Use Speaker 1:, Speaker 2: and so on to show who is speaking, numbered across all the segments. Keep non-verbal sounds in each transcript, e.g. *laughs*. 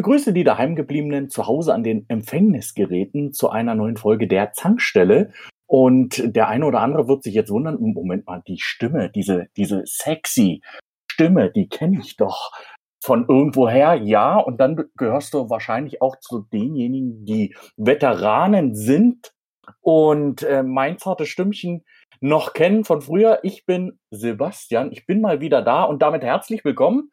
Speaker 1: Ich begrüße die daheimgebliebenen zu Hause an den Empfängnisgeräten zu einer neuen Folge der Zankstelle. Und der eine oder andere wird sich jetzt wundern, Moment mal, die Stimme, diese, diese sexy Stimme, die kenne ich doch von irgendwoher, ja. Und dann gehörst du wahrscheinlich auch zu denjenigen, die Veteranen sind und äh, mein zartes Stimmchen noch kennen von früher. Ich bin Sebastian, ich bin mal wieder da und damit herzlich willkommen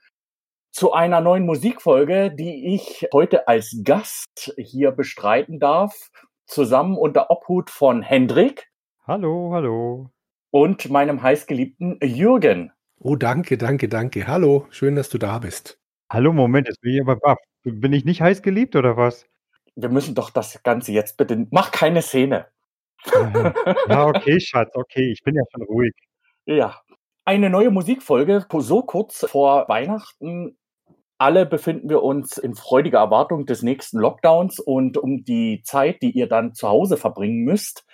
Speaker 1: zu einer neuen Musikfolge, die ich heute als Gast hier bestreiten darf, zusammen unter Obhut von Hendrik.
Speaker 2: Hallo, hallo.
Speaker 1: Und meinem heißgeliebten Jürgen.
Speaker 3: Oh, danke, danke, danke. Hallo, schön, dass du da bist.
Speaker 2: Hallo, Moment, jetzt bin ich aber baff. Bin ich nicht heiß geliebt oder was?
Speaker 1: Wir müssen doch das Ganze jetzt bitte. Mach keine Szene.
Speaker 2: ja, okay, Schatz, okay, ich bin ja schon ruhig.
Speaker 1: Ja. Eine neue Musikfolge, so kurz vor Weihnachten. Alle befinden wir uns in freudiger Erwartung des nächsten Lockdowns und um die Zeit, die ihr dann zu Hause verbringen müsst,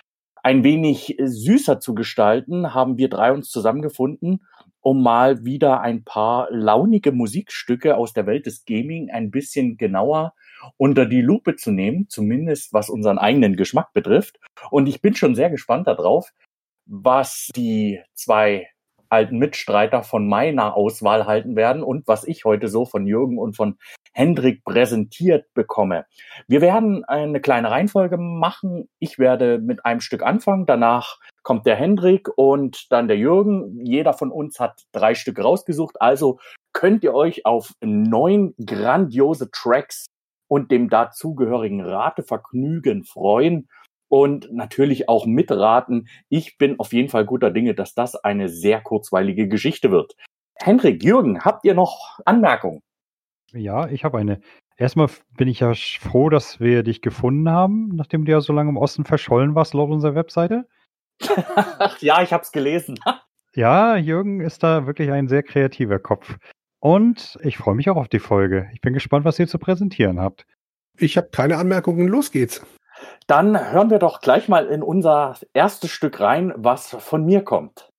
Speaker 1: ein wenig süßer zu gestalten, haben wir drei uns zusammengefunden, um mal wieder ein paar launige Musikstücke aus der Welt des Gaming ein bisschen genauer unter die Lupe zu nehmen, zumindest was unseren eigenen Geschmack betrifft. Und ich bin schon sehr gespannt darauf, was die zwei alten Mitstreiter von meiner Auswahl halten werden und was ich heute so von Jürgen und von Hendrik präsentiert bekomme. Wir werden eine kleine Reihenfolge machen. Ich werde mit einem Stück anfangen, danach kommt der Hendrik und dann der Jürgen. Jeder von uns hat drei Stück rausgesucht, also könnt ihr euch auf neun grandiose Tracks und dem dazugehörigen Ratevergnügen freuen und natürlich auch mitraten. Ich bin auf jeden Fall guter Dinge, dass das eine sehr kurzweilige Geschichte wird. Hendrik, Jürgen, habt ihr noch Anmerkungen?
Speaker 2: Ja, ich habe eine. Erstmal bin ich ja froh, dass wir dich gefunden haben, nachdem du ja so lange im Osten verschollen warst, laut unserer Webseite. *laughs*
Speaker 1: ja, ich habe es gelesen. *laughs*
Speaker 2: ja, Jürgen ist da wirklich ein sehr kreativer Kopf. Und ich freue mich auch auf die Folge. Ich bin gespannt, was ihr zu präsentieren habt.
Speaker 3: Ich habe keine Anmerkungen. Los geht's.
Speaker 1: Dann hören wir doch gleich mal in unser erstes Stück rein, was von mir kommt.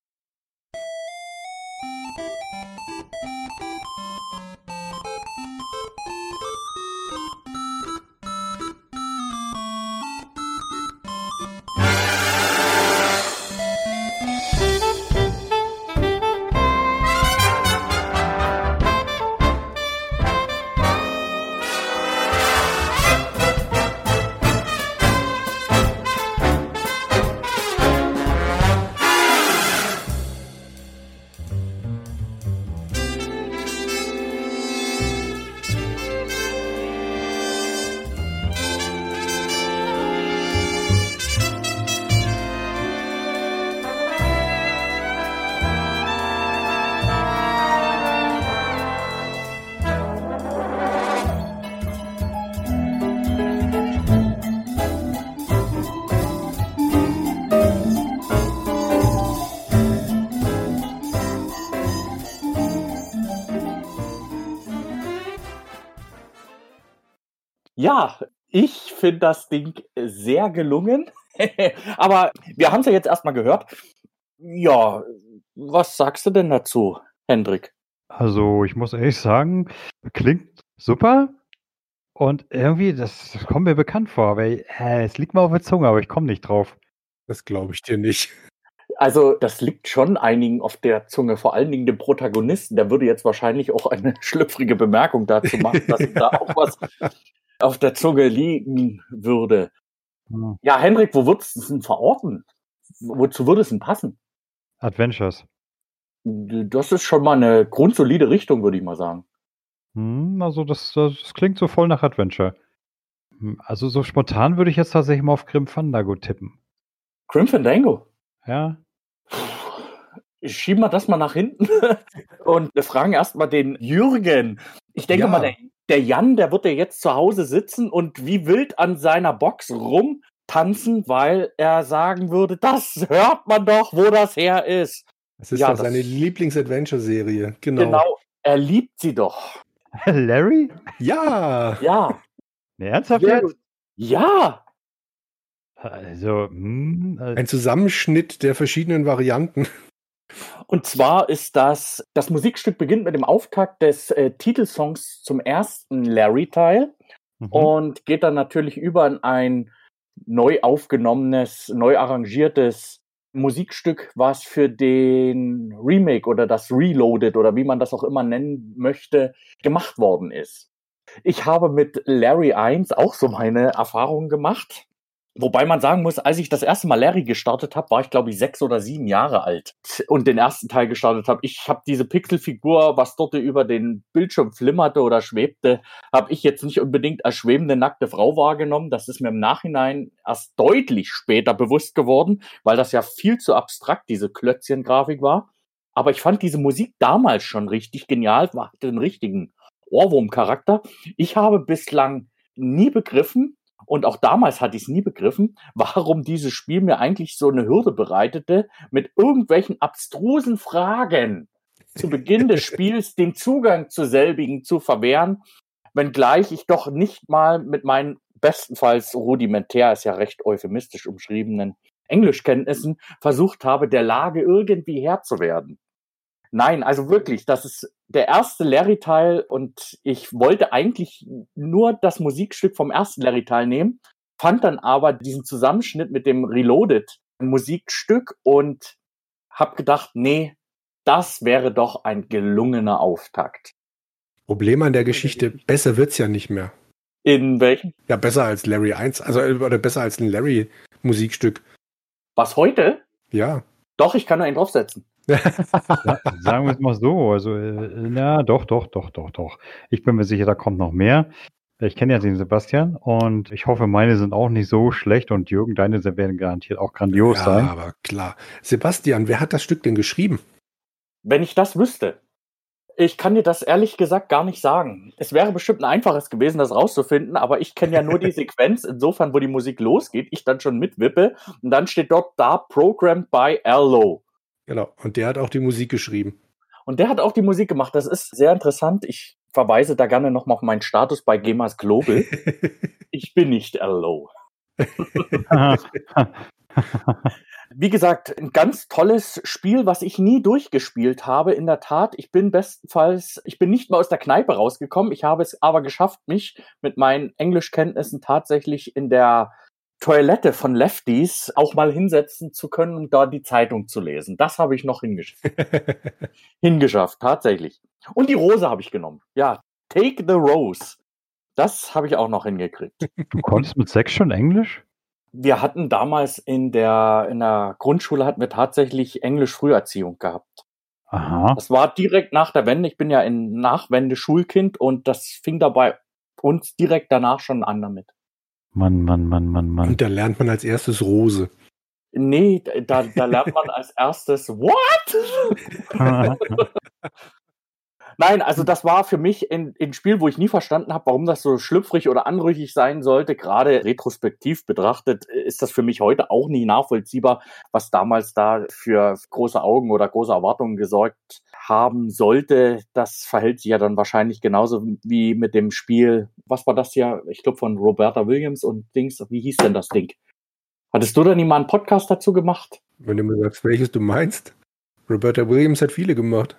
Speaker 1: Ja, ich finde das Ding sehr gelungen. *laughs* Aber wir haben es ja jetzt erstmal gehört. Ja, was sagst du denn dazu, Hendrik?
Speaker 2: Also, ich muss ehrlich sagen, klingt super. Und irgendwie, das kommt mir bekannt vor, aber äh, es liegt mir auf der Zunge, aber ich komme nicht drauf.
Speaker 3: Das glaube ich dir nicht.
Speaker 1: Also, das liegt schon einigen auf der Zunge, vor allen Dingen dem Protagonisten. Der würde jetzt wahrscheinlich auch eine schlüpfrige Bemerkung dazu machen, dass ihm *laughs* da auch was auf der Zunge liegen würde. Hm. Ja, Henrik, wo würdest du es denn verorten? Wozu würde es denn passen?
Speaker 2: Adventures.
Speaker 1: Das ist schon mal eine grundsolide Richtung, würde ich mal sagen.
Speaker 2: Hm, also das, das klingt so voll nach Adventure. Hm, also so spontan würde ich jetzt tatsächlich mal auf Grim Fandango tippen.
Speaker 1: Grim Fandango?
Speaker 2: Ja.
Speaker 1: Schieben wir das mal nach hinten *laughs* und wir fragen erstmal den Jürgen. Ich denke ja. mal, der der Jan, der wird ja jetzt zu Hause sitzen und wie wild an seiner Box rumtanzen, weil er sagen würde, das hört man doch, wo das her ist.
Speaker 3: Das ist ja das seine Lieblings-Adventure-Serie, genau. Genau,
Speaker 1: er liebt sie doch.
Speaker 2: Larry?
Speaker 3: Ja.
Speaker 1: Ja.
Speaker 2: Ernsthaft jetzt?
Speaker 1: Ja.
Speaker 2: Also, hm,
Speaker 3: also, ein Zusammenschnitt der verschiedenen Varianten.
Speaker 1: Und zwar ist das, das Musikstück beginnt mit dem Auftakt des äh, Titelsongs zum ersten Larry-Teil mhm. und geht dann natürlich über in ein neu aufgenommenes, neu arrangiertes Musikstück, was für den Remake oder das Reloaded oder wie man das auch immer nennen möchte, gemacht worden ist. Ich habe mit Larry 1 auch so meine Erfahrungen gemacht. Wobei man sagen muss, als ich das erste Mal Larry gestartet habe, war ich glaube ich sechs oder sieben Jahre alt und den ersten Teil gestartet habe. Ich habe diese Pixelfigur, was dort über den Bildschirm flimmerte oder schwebte, habe ich jetzt nicht unbedingt als schwebende nackte Frau wahrgenommen. Das ist mir im Nachhinein erst deutlich später bewusst geworden, weil das ja viel zu abstrakt diese Klötzchen-Grafik war. Aber ich fand diese Musik damals schon richtig genial, hatte den richtigen Ohrwurm-Charakter. Ich habe bislang nie begriffen, und auch damals hatte ich es nie begriffen, warum dieses Spiel mir eigentlich so eine Hürde bereitete, mit irgendwelchen abstrusen Fragen zu Beginn des *laughs* Spiels den Zugang zu selbigen zu verwehren, wenngleich ich doch nicht mal mit meinen bestenfalls rudimentär, ist ja recht euphemistisch umschriebenen Englischkenntnissen versucht habe, der Lage irgendwie Herr zu werden. Nein, also wirklich, das ist der erste Larry-Teil und ich wollte eigentlich nur das Musikstück vom ersten Larry-Teil nehmen, fand dann aber diesen Zusammenschnitt mit dem Reloaded Musikstück und hab gedacht, nee, das wäre doch ein gelungener Auftakt.
Speaker 3: Problem an der Geschichte, besser wird's ja nicht mehr.
Speaker 1: In welchem?
Speaker 3: Ja, besser als Larry 1, also oder besser als ein Larry Musikstück.
Speaker 1: Was heute?
Speaker 3: Ja.
Speaker 1: Doch, ich kann nur einen draufsetzen.
Speaker 2: Sagen wir es mal so. Also, äh, na, doch, doch, doch, doch, doch. Ich bin mir sicher, da kommt noch mehr. Ich kenne ja den Sebastian und ich hoffe, meine sind auch nicht so schlecht und Jürgen, deine werden garantiert auch grandios ja, sein.
Speaker 3: aber klar. Sebastian, wer hat das Stück denn geschrieben?
Speaker 1: Wenn ich das wüsste. Ich kann dir das ehrlich gesagt gar nicht sagen. Es wäre bestimmt ein einfaches gewesen, das rauszufinden, aber ich kenne ja nur die *laughs* Sequenz, insofern, wo die Musik losgeht, ich dann schon mitwippe und dann steht dort da Programmed by L.
Speaker 3: Genau. Und der hat auch die Musik geschrieben.
Speaker 1: Und der hat auch die Musik gemacht. Das ist sehr interessant. Ich verweise da gerne nochmal auf meinen Status bei Gemas Global. *laughs* ich bin nicht LO. *laughs* Wie gesagt, ein ganz tolles Spiel, was ich nie durchgespielt habe. In der Tat, ich bin bestenfalls, ich bin nicht mal aus der Kneipe rausgekommen. Ich habe es aber geschafft, mich mit meinen Englischkenntnissen tatsächlich in der Toilette von Lefties auch mal hinsetzen zu können und da die Zeitung zu lesen. Das habe ich noch hingeschafft. *laughs* hingeschafft, tatsächlich. Und die Rose habe ich genommen. Ja, Take the Rose. Das habe ich auch noch hingekriegt.
Speaker 2: Du konntest mit sechs schon Englisch?
Speaker 1: Wir hatten damals in der, in der Grundschule hatten wir tatsächlich Englisch-Früherziehung gehabt. Aha. Das war direkt nach der Wende. Ich bin ja ein Nachwende-Schulkind und das fing dabei uns direkt danach schon an damit.
Speaker 2: Mann, Mann, Mann, Mann, Mann.
Speaker 3: Und da lernt man als erstes Rose.
Speaker 1: Nee, da, da lernt man als erstes What? *laughs* Nein, also das war für mich ein, ein Spiel, wo ich nie verstanden habe, warum das so schlüpfrig oder anrüchig sein sollte. Gerade retrospektiv betrachtet ist das für mich heute auch nie nachvollziehbar, was damals da für große Augen oder große Erwartungen gesorgt haben sollte. Das verhält sich ja dann wahrscheinlich genauso wie mit dem Spiel, was war das hier? Ich glaube von Roberta Williams und Dings, wie hieß denn das Ding? Hattest du da nie mal einen Podcast dazu gemacht?
Speaker 3: Wenn du mir sagst, welches du meinst. Roberta Williams hat viele gemacht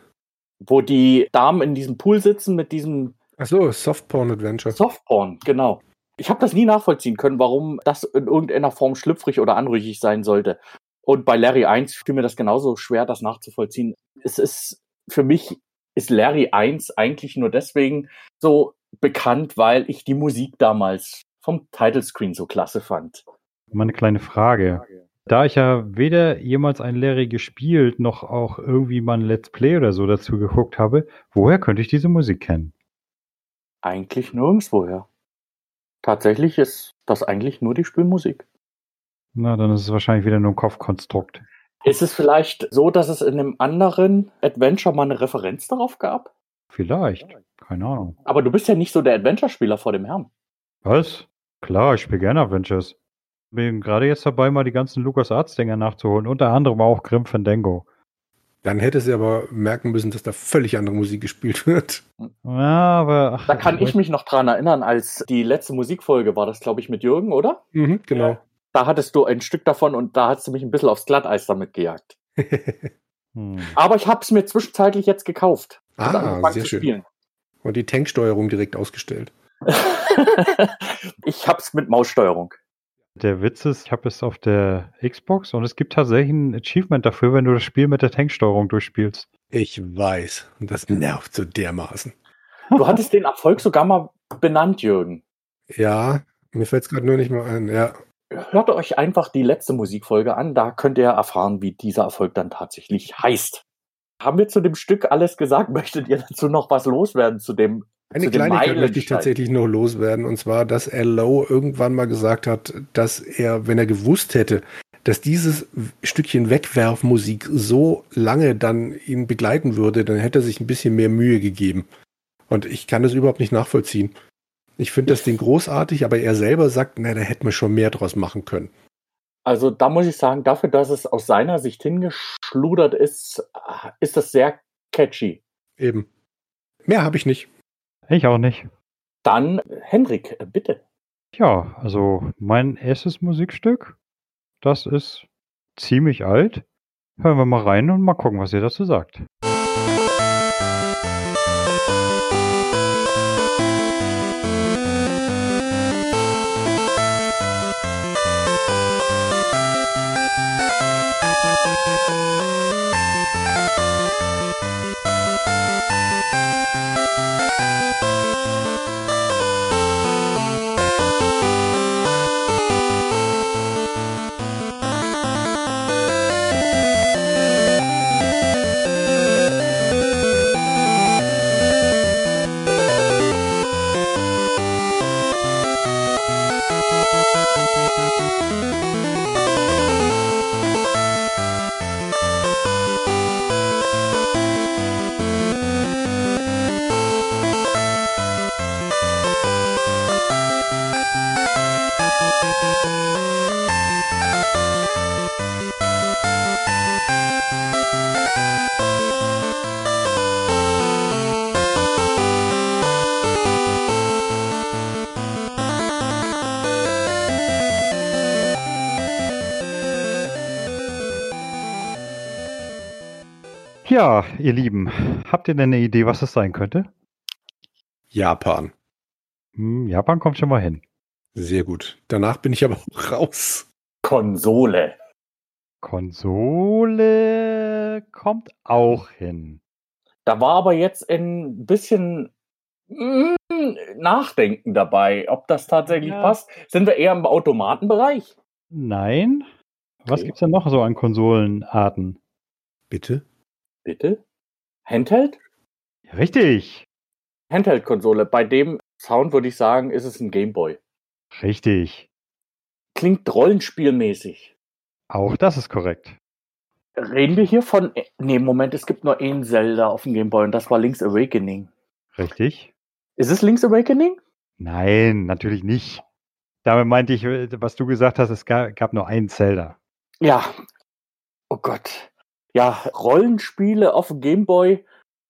Speaker 1: wo die Damen in diesem Pool sitzen mit diesem.
Speaker 3: Ach so, Softporn Adventure.
Speaker 1: Softporn, genau. Ich habe das nie nachvollziehen können, warum das in irgendeiner Form schlüpfrig oder anrüchig sein sollte. Und bei Larry 1 fiel mir das genauso schwer, das nachzuvollziehen. Es ist für mich ist Larry 1 eigentlich nur deswegen so bekannt, weil ich die Musik damals vom Title Screen so klasse fand.
Speaker 2: Meine kleine Frage. Da ich ja weder jemals ein Larry gespielt, noch auch irgendwie mal ein Let's Play oder so dazu geguckt habe, woher könnte ich diese Musik kennen?
Speaker 1: Eigentlich nirgendswoher. Tatsächlich ist das eigentlich nur die Spielmusik.
Speaker 2: Na, dann ist es wahrscheinlich wieder nur ein Kopfkonstrukt.
Speaker 1: Ist es vielleicht so, dass es in einem anderen Adventure mal eine Referenz darauf gab?
Speaker 2: Vielleicht. Keine Ahnung.
Speaker 1: Aber du bist ja nicht so der Adventure-Spieler vor dem Herrn.
Speaker 2: Was? Klar, ich spiele gerne Adventures. Bin gerade jetzt dabei, mal die ganzen LucasArts-Dinger nachzuholen, unter anderem auch Grim Fandango.
Speaker 3: Dann hätte sie aber merken müssen, dass da völlig andere Musik gespielt wird.
Speaker 2: Ja, aber.
Speaker 1: Ach, da kann ich mich noch dran erinnern, als die letzte Musikfolge war das, glaube ich, mit Jürgen, oder?
Speaker 3: Mhm, genau.
Speaker 1: Ja. Da hattest du ein Stück davon und da hast du mich ein bisschen aufs Glatteis damit gejagt. *laughs*
Speaker 2: Hm.
Speaker 1: Aber ich habe es mir zwischenzeitlich jetzt gekauft. und
Speaker 3: Ah, sehr
Speaker 1: zu
Speaker 3: schön.
Speaker 1: spielen.
Speaker 3: Und die Tanksteuerung direkt ausgestellt. *laughs*
Speaker 1: ich hab's mit Maussteuerung.
Speaker 2: Der Witz ist, ich habe es auf der Xbox und es gibt tatsächlich ein Achievement dafür, wenn du das Spiel mit der Tanksteuerung durchspielst.
Speaker 3: Ich weiß. Und das nervt so dermaßen.
Speaker 1: Du hattest den Erfolg sogar mal benannt, Jürgen.
Speaker 3: Ja, mir fällt es gerade nur nicht mal ein. Ja,
Speaker 1: Hört euch einfach die letzte Musikfolge an, da könnt ihr erfahren, wie dieser Erfolg dann tatsächlich heißt. Haben wir zu dem Stück alles gesagt? *laughs* Möchtet ihr dazu noch was loswerden zu dem?
Speaker 3: Eine
Speaker 1: zu
Speaker 3: Kleinigkeit möchte ich tatsächlich noch loswerden. Und zwar, dass Al Lowe irgendwann mal gesagt hat, dass er, wenn er gewusst hätte, dass dieses Stückchen Wegwerfmusik so lange dann ihn begleiten würde, dann hätte er sich ein bisschen mehr Mühe gegeben. Und ich kann das überhaupt nicht nachvollziehen. Ich finde das Ding großartig, aber er selber sagt, na, da hätten wir schon mehr draus machen können.
Speaker 1: Also da muss ich sagen, dafür, dass es aus seiner Sicht hingeschludert ist, ist das sehr catchy.
Speaker 3: Eben. Mehr habe ich nicht.
Speaker 2: Ich auch nicht.
Speaker 1: Dann, Henrik, bitte.
Speaker 2: Ja, also mein erstes Musikstück, das ist ziemlich alt. Hören wir mal rein und mal gucken, was ihr dazu sagt. Música Ja, ihr Lieben, habt ihr denn eine Idee, was es sein könnte?
Speaker 3: Japan.
Speaker 2: Hm, Japan kommt schon mal hin.
Speaker 3: Sehr gut. Danach bin ich aber auch raus.
Speaker 1: Konsole.
Speaker 2: Konsole kommt auch hin.
Speaker 1: Da war aber ein ein bisschen mm, Nachdenken dabei, ob das tatsächlich
Speaker 2: Ja.
Speaker 1: passt. Sind wir eher im Automatenbereich?
Speaker 2: Nein. Was
Speaker 1: Okay.
Speaker 2: gibt's denn noch so an Konsolenarten?
Speaker 3: Bitte?
Speaker 1: Bitte? Handheld?
Speaker 2: Ja, richtig.
Speaker 1: Handheld-Konsole. Bei dem Sound würde ich sagen, ist es ein Gameboy.
Speaker 2: Richtig.
Speaker 1: Klingt rollenspielmäßig.
Speaker 2: Auch das ist korrekt.
Speaker 1: Reden wir hier von. Nee, Moment, es gibt nur ein Zelda auf dem Gameboy und das war Link's Awakening.
Speaker 2: Richtig.
Speaker 1: Ist es Link's Awakening?
Speaker 2: Nein, natürlich nicht. Damit meinte ich, äh, was du gesagt hast, es ga- gab nur einen Zelda.
Speaker 1: Ja. Oh Gott. Ja, Rollenspiele auf dem Gameboy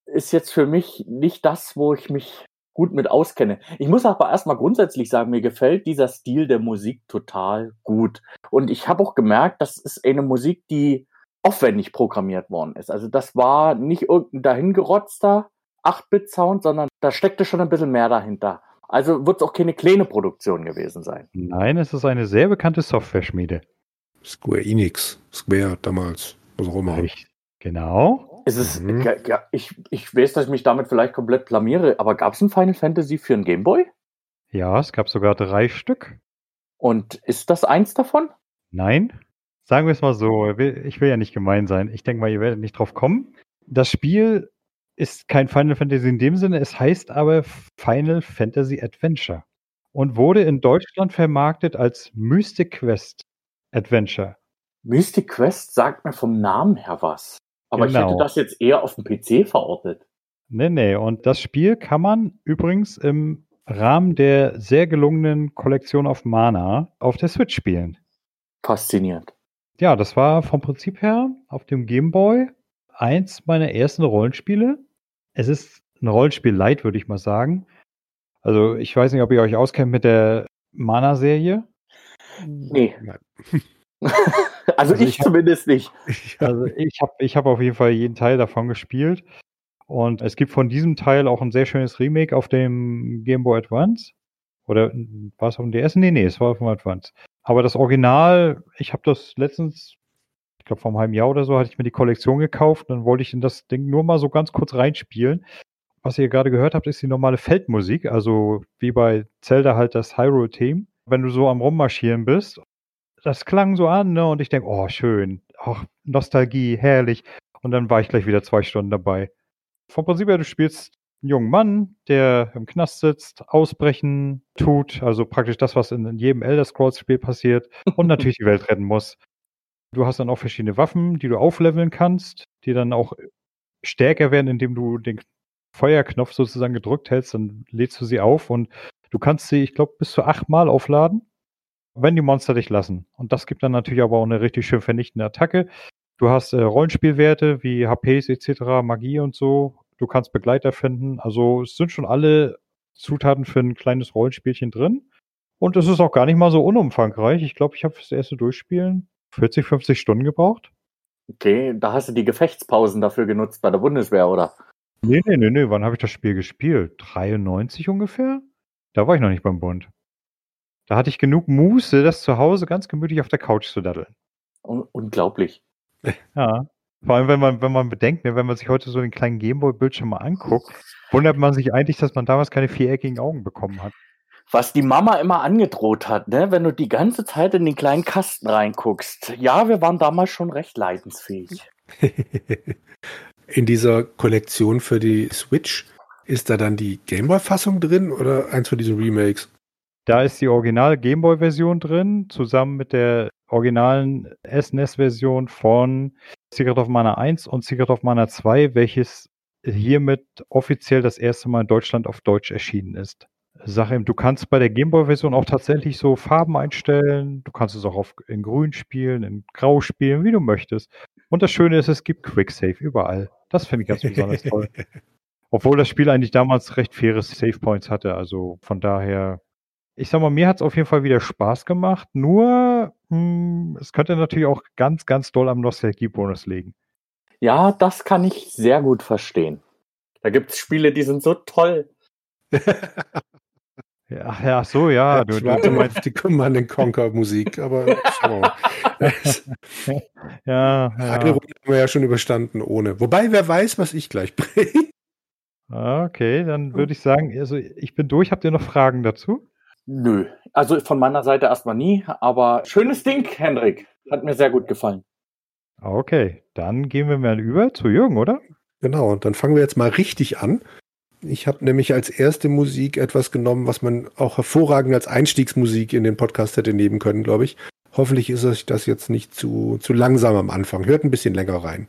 Speaker 1: ist jetzt für mich nicht das, wo ich mich gut mit auskenne. Ich muss aber erstmal grundsätzlich sagen, mir gefällt dieser Stil der Musik total gut. Und ich habe auch gemerkt, das ist eine Musik, die aufwendig programmiert worden ist. Also das war nicht irgendein dahingerotzter 8-Bit-Sound, sondern da steckte schon ein bisschen mehr dahinter. Also wird es auch keine kleine Produktion gewesen sein.
Speaker 2: Nein, es ist eine sehr bekannte Software-Schmiede.
Speaker 3: Square Enix. Square damals. Was auch immer.
Speaker 2: Richtig. Genau.
Speaker 1: Es ist,
Speaker 3: Mhm.
Speaker 1: ich, ich weiß, dass ich mich damit vielleicht komplett blamiere, aber gab es ein Final Fantasy für einen Gameboy?
Speaker 2: Ja, es gab sogar drei Stück.
Speaker 1: Und ist das eins davon?
Speaker 2: Nein. Sagen wir es mal so, ich will ja nicht gemein sein. Ich denke mal, ihr werdet nicht drauf kommen. Das Spiel ist kein Final Fantasy in dem Sinne, es heißt aber Final Fantasy Adventure und wurde in Deutschland vermarktet als Mystic Quest Adventure.
Speaker 1: Mystic Quest sagt mir vom Namen her was. Aber ich
Speaker 2: Genau.
Speaker 1: hätte das jetzt eher auf dem PC verortet.
Speaker 2: Nee, nee, und das Spiel kann man übrigens im Rahmen der sehr gelungenen Kollektion auf Mana auf der Switch spielen.
Speaker 1: Faszinierend.
Speaker 2: Ja, das war vom Prinzip her auf dem Game Boy eins meiner ersten Rollenspiele. Es ist ein Rollenspiel light, würde ich mal sagen. Also ich weiß nicht, ob ihr euch auskennt mit der Mana-Serie.
Speaker 1: Nee. *laughs* Also, also ich, ich zumindest nicht.
Speaker 2: Also ich habe ich hab auf jeden Fall jeden Teil davon gespielt. Und es gibt von diesem Teil auch ein sehr schönes Remake auf dem Game Boy Advance. Oder war es auf dem DS? Nee, nee, es war auf dem Advance. Aber das Original, ich habe das letztens, ich glaube vor einem halben Jahr oder so, hatte ich mir die Kollektion gekauft. Dann wollte ich in das Ding nur mal so ganz kurz reinspielen. Was ihr gerade gehört habt, ist die normale Feldmusik, also wie bei Zelda halt das Hyrule-Theme. Wenn du so am Rummarschieren bist, das klang so an, ne? Und ich denke, oh, schön, ach, Nostalgie, herrlich. Und dann war ich gleich wieder zwei Stunden dabei. Vom Prinzip her, du spielst einen jungen Mann, der im Knast sitzt, ausbrechen tut, also praktisch das, was in, jedem Elder Scrolls Spiel passiert und *laughs* natürlich die Welt retten muss. Du hast dann auch verschiedene Waffen, die du aufleveln kannst, die dann auch stärker werden, indem du den Feuerknopf sozusagen gedrückt hältst, dann lädst du sie auf und du kannst sie, ich glaube, bis zu achtmal aufladen, wenn die Monster dich lassen. Und das gibt dann natürlich aber auch eine richtig schön vernichtende Attacke. Du hast äh, Rollenspielwerte wie HPs etc., Magie und so. Du kannst Begleiter finden. Also es sind schon alle Zutaten für ein kleines Rollenspielchen drin. Und es ist auch gar nicht mal so unumfangreich. Ich glaube, ich habe fürs erste Durchspielen 40, 50 Stunden gebraucht.
Speaker 1: Okay, da hast du die Gefechtspausen dafür genutzt bei der Bundeswehr, oder?
Speaker 2: Nee, nee, nee, nee. Wann habe ich das Spiel gespielt? 93 ungefähr? Da war ich noch nicht beim Bund. Da hatte ich genug Muße, das zu Hause ganz gemütlich auf der Couch zu daddeln.
Speaker 1: unglaublich.
Speaker 2: Ja. Vor allem, wenn man, wenn man bedenkt, ne, wenn man sich heute so den kleinen Gameboy-Bildschirm mal anguckt, wundert man sich eigentlich, dass man damals keine viereckigen Augen bekommen hat.
Speaker 1: Was die Mama immer angedroht hat, ne, wenn du die ganze Zeit in den kleinen Kasten reinguckst. Ja, wir waren damals schon recht leidensfähig.
Speaker 3: in dieser Kollektion für die Switch, ist da dann die Gameboy-Fassung drin oder eins von diesen Remakes?
Speaker 2: Da ist die original Gameboy-Version drin, zusammen mit der originalen SNES-Version von Secret of Mana 1 und Secret of Mana 2, welches hiermit offiziell das erste Mal in Deutschland auf Deutsch erschienen ist. Sag ihm, du kannst bei der Gameboy-Version auch tatsächlich so Farben einstellen. Du kannst es auch auf, in Grün spielen, in Grau spielen, wie du möchtest. Und das Schöne ist, es gibt Quicksave überall. Das finde ich ganz besonders toll. *laughs* Obwohl das Spiel eigentlich damals recht faire Save Points hatte. Also von daher, ich sag mal, mir hat es auf jeden Fall wieder Spaß gemacht. Nur, mh, hm, es könnte natürlich auch ganz, ganz doll am Nostalgie-Bonus liegen.
Speaker 1: Ja, das kann ich sehr gut verstehen. Da gibt es Spiele, die sind so toll. *laughs*
Speaker 2: Ja, ja, so, ja.
Speaker 3: du, du, du meinst die Command Conquer Musik, aber *laughs*
Speaker 2: ja, ja.
Speaker 3: Eine Runde haben wir ja schon überstanden ohne. Wobei, wer weiß, was ich gleich bringe.
Speaker 2: Okay, dann würde ich sagen, also ich bin durch. Habt ihr noch Fragen dazu?
Speaker 1: Nö, also von meiner Seite erstmal nie, aber schönes Ding, Hendrik. Hat mir sehr gut gefallen.
Speaker 2: Okay, dann gehen wir mal über zu Jürgen, oder?
Speaker 3: Genau, und dann fangen wir jetzt mal richtig an. Ich habe nämlich als erste Musik etwas genommen, was man auch hervorragend als Einstiegsmusik in den Podcast hätte nehmen können, glaube ich. Hoffentlich ist euch das jetzt nicht zu, zu langsam am Anfang. Hört ein bisschen länger rein.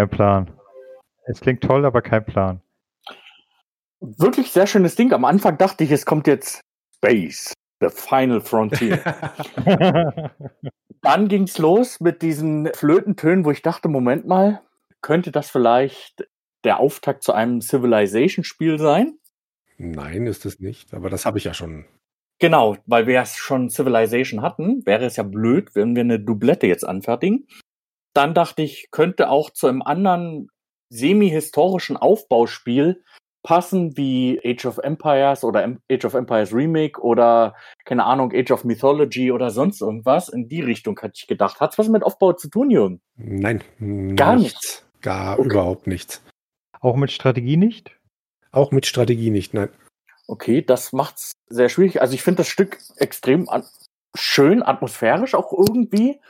Speaker 2: Kein Plan. Es klingt toll, aber kein Plan.
Speaker 1: Wirklich sehr schönes Ding. Am Anfang dachte ich, es kommt jetzt Space, The Final Frontier. *laughs* *laughs* Dann ging es los mit diesen Flötentönen, wo ich dachte, Moment mal, könnte das vielleicht der Auftakt zu einem Civilization-Spiel sein?
Speaker 3: Nein, ist es nicht, aber das habe ich ja schon.
Speaker 1: Genau, weil wir ja schon Civilization hatten, wäre es ja blöd, wenn wir eine Doublette jetzt anfertigen. Dann dachte ich, könnte auch zu einem anderen semi-historischen Aufbauspiel passen wie Age of Empires oder Age of Empires Remake oder keine Ahnung, Age of Mythology oder sonst irgendwas. In die Richtung hatte ich gedacht. Hat's was mit Aufbau zu tun, Jürgen?
Speaker 3: Nein,
Speaker 1: Gar
Speaker 3: nichts.
Speaker 1: nichts.
Speaker 3: Gar
Speaker 1: Okay.
Speaker 3: überhaupt nichts.
Speaker 2: Auch mit Strategie nicht?
Speaker 3: Auch mit Strategie nicht, nein.
Speaker 1: Okay, das macht's sehr schwierig. Also ich finde das Stück extrem an schön, atmosphärisch auch irgendwie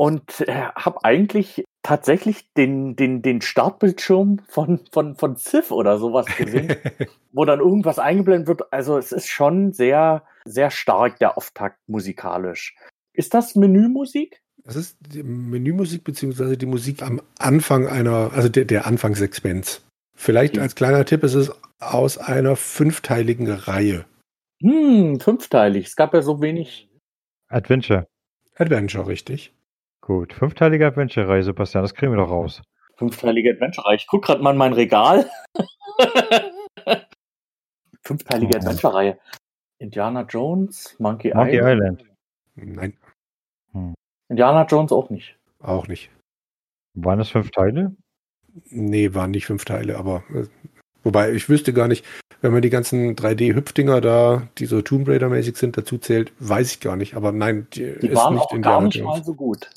Speaker 1: und äh, habe eigentlich tatsächlich den, den, den Startbildschirm von, von, von Civ oder sowas gesehen, *laughs* wo dann irgendwas eingeblendet wird. Also es ist schon sehr, sehr stark der Auftakt musikalisch. Ist das Menümusik?
Speaker 3: Das ist die Menümusik beziehungsweise die Musik am Anfang einer, also der, der Anfangssequenz. Vielleicht als kleiner Tipp, es ist aus einer fünfteiligen Reihe.
Speaker 1: Hm, fünfteilig. Es gab ja so wenig.
Speaker 2: Adventure.
Speaker 3: Adventure, richtig?
Speaker 2: Gut. Fünfteilige Adventure-Reihe, Sebastian, das kriegen wir doch raus.
Speaker 1: Fünfteilige Adventure. Ich guck gerade mal in mein Regal. *laughs* Fünfteilige
Speaker 2: Oh.
Speaker 1: Adventure-Reihe. Indiana Jones, Monkey,
Speaker 2: Monkey
Speaker 1: Island.
Speaker 2: Island.
Speaker 3: Nein,
Speaker 1: Indiana Jones auch nicht.
Speaker 3: auch nicht.
Speaker 2: Waren das fünf Teile?
Speaker 3: Nee, waren nicht fünf Teile, aber äh, wobei ich wüsste gar nicht, wenn man die ganzen 3D-Hüpfdinger da, die so Tomb Raider-mäßig sind, dazu zählt, weiß ich gar nicht. Aber nein, die,
Speaker 1: Die
Speaker 3: ist
Speaker 1: waren
Speaker 3: nicht
Speaker 1: auch gar
Speaker 3: Indiana
Speaker 1: nicht mal
Speaker 3: Jones.
Speaker 1: so gut.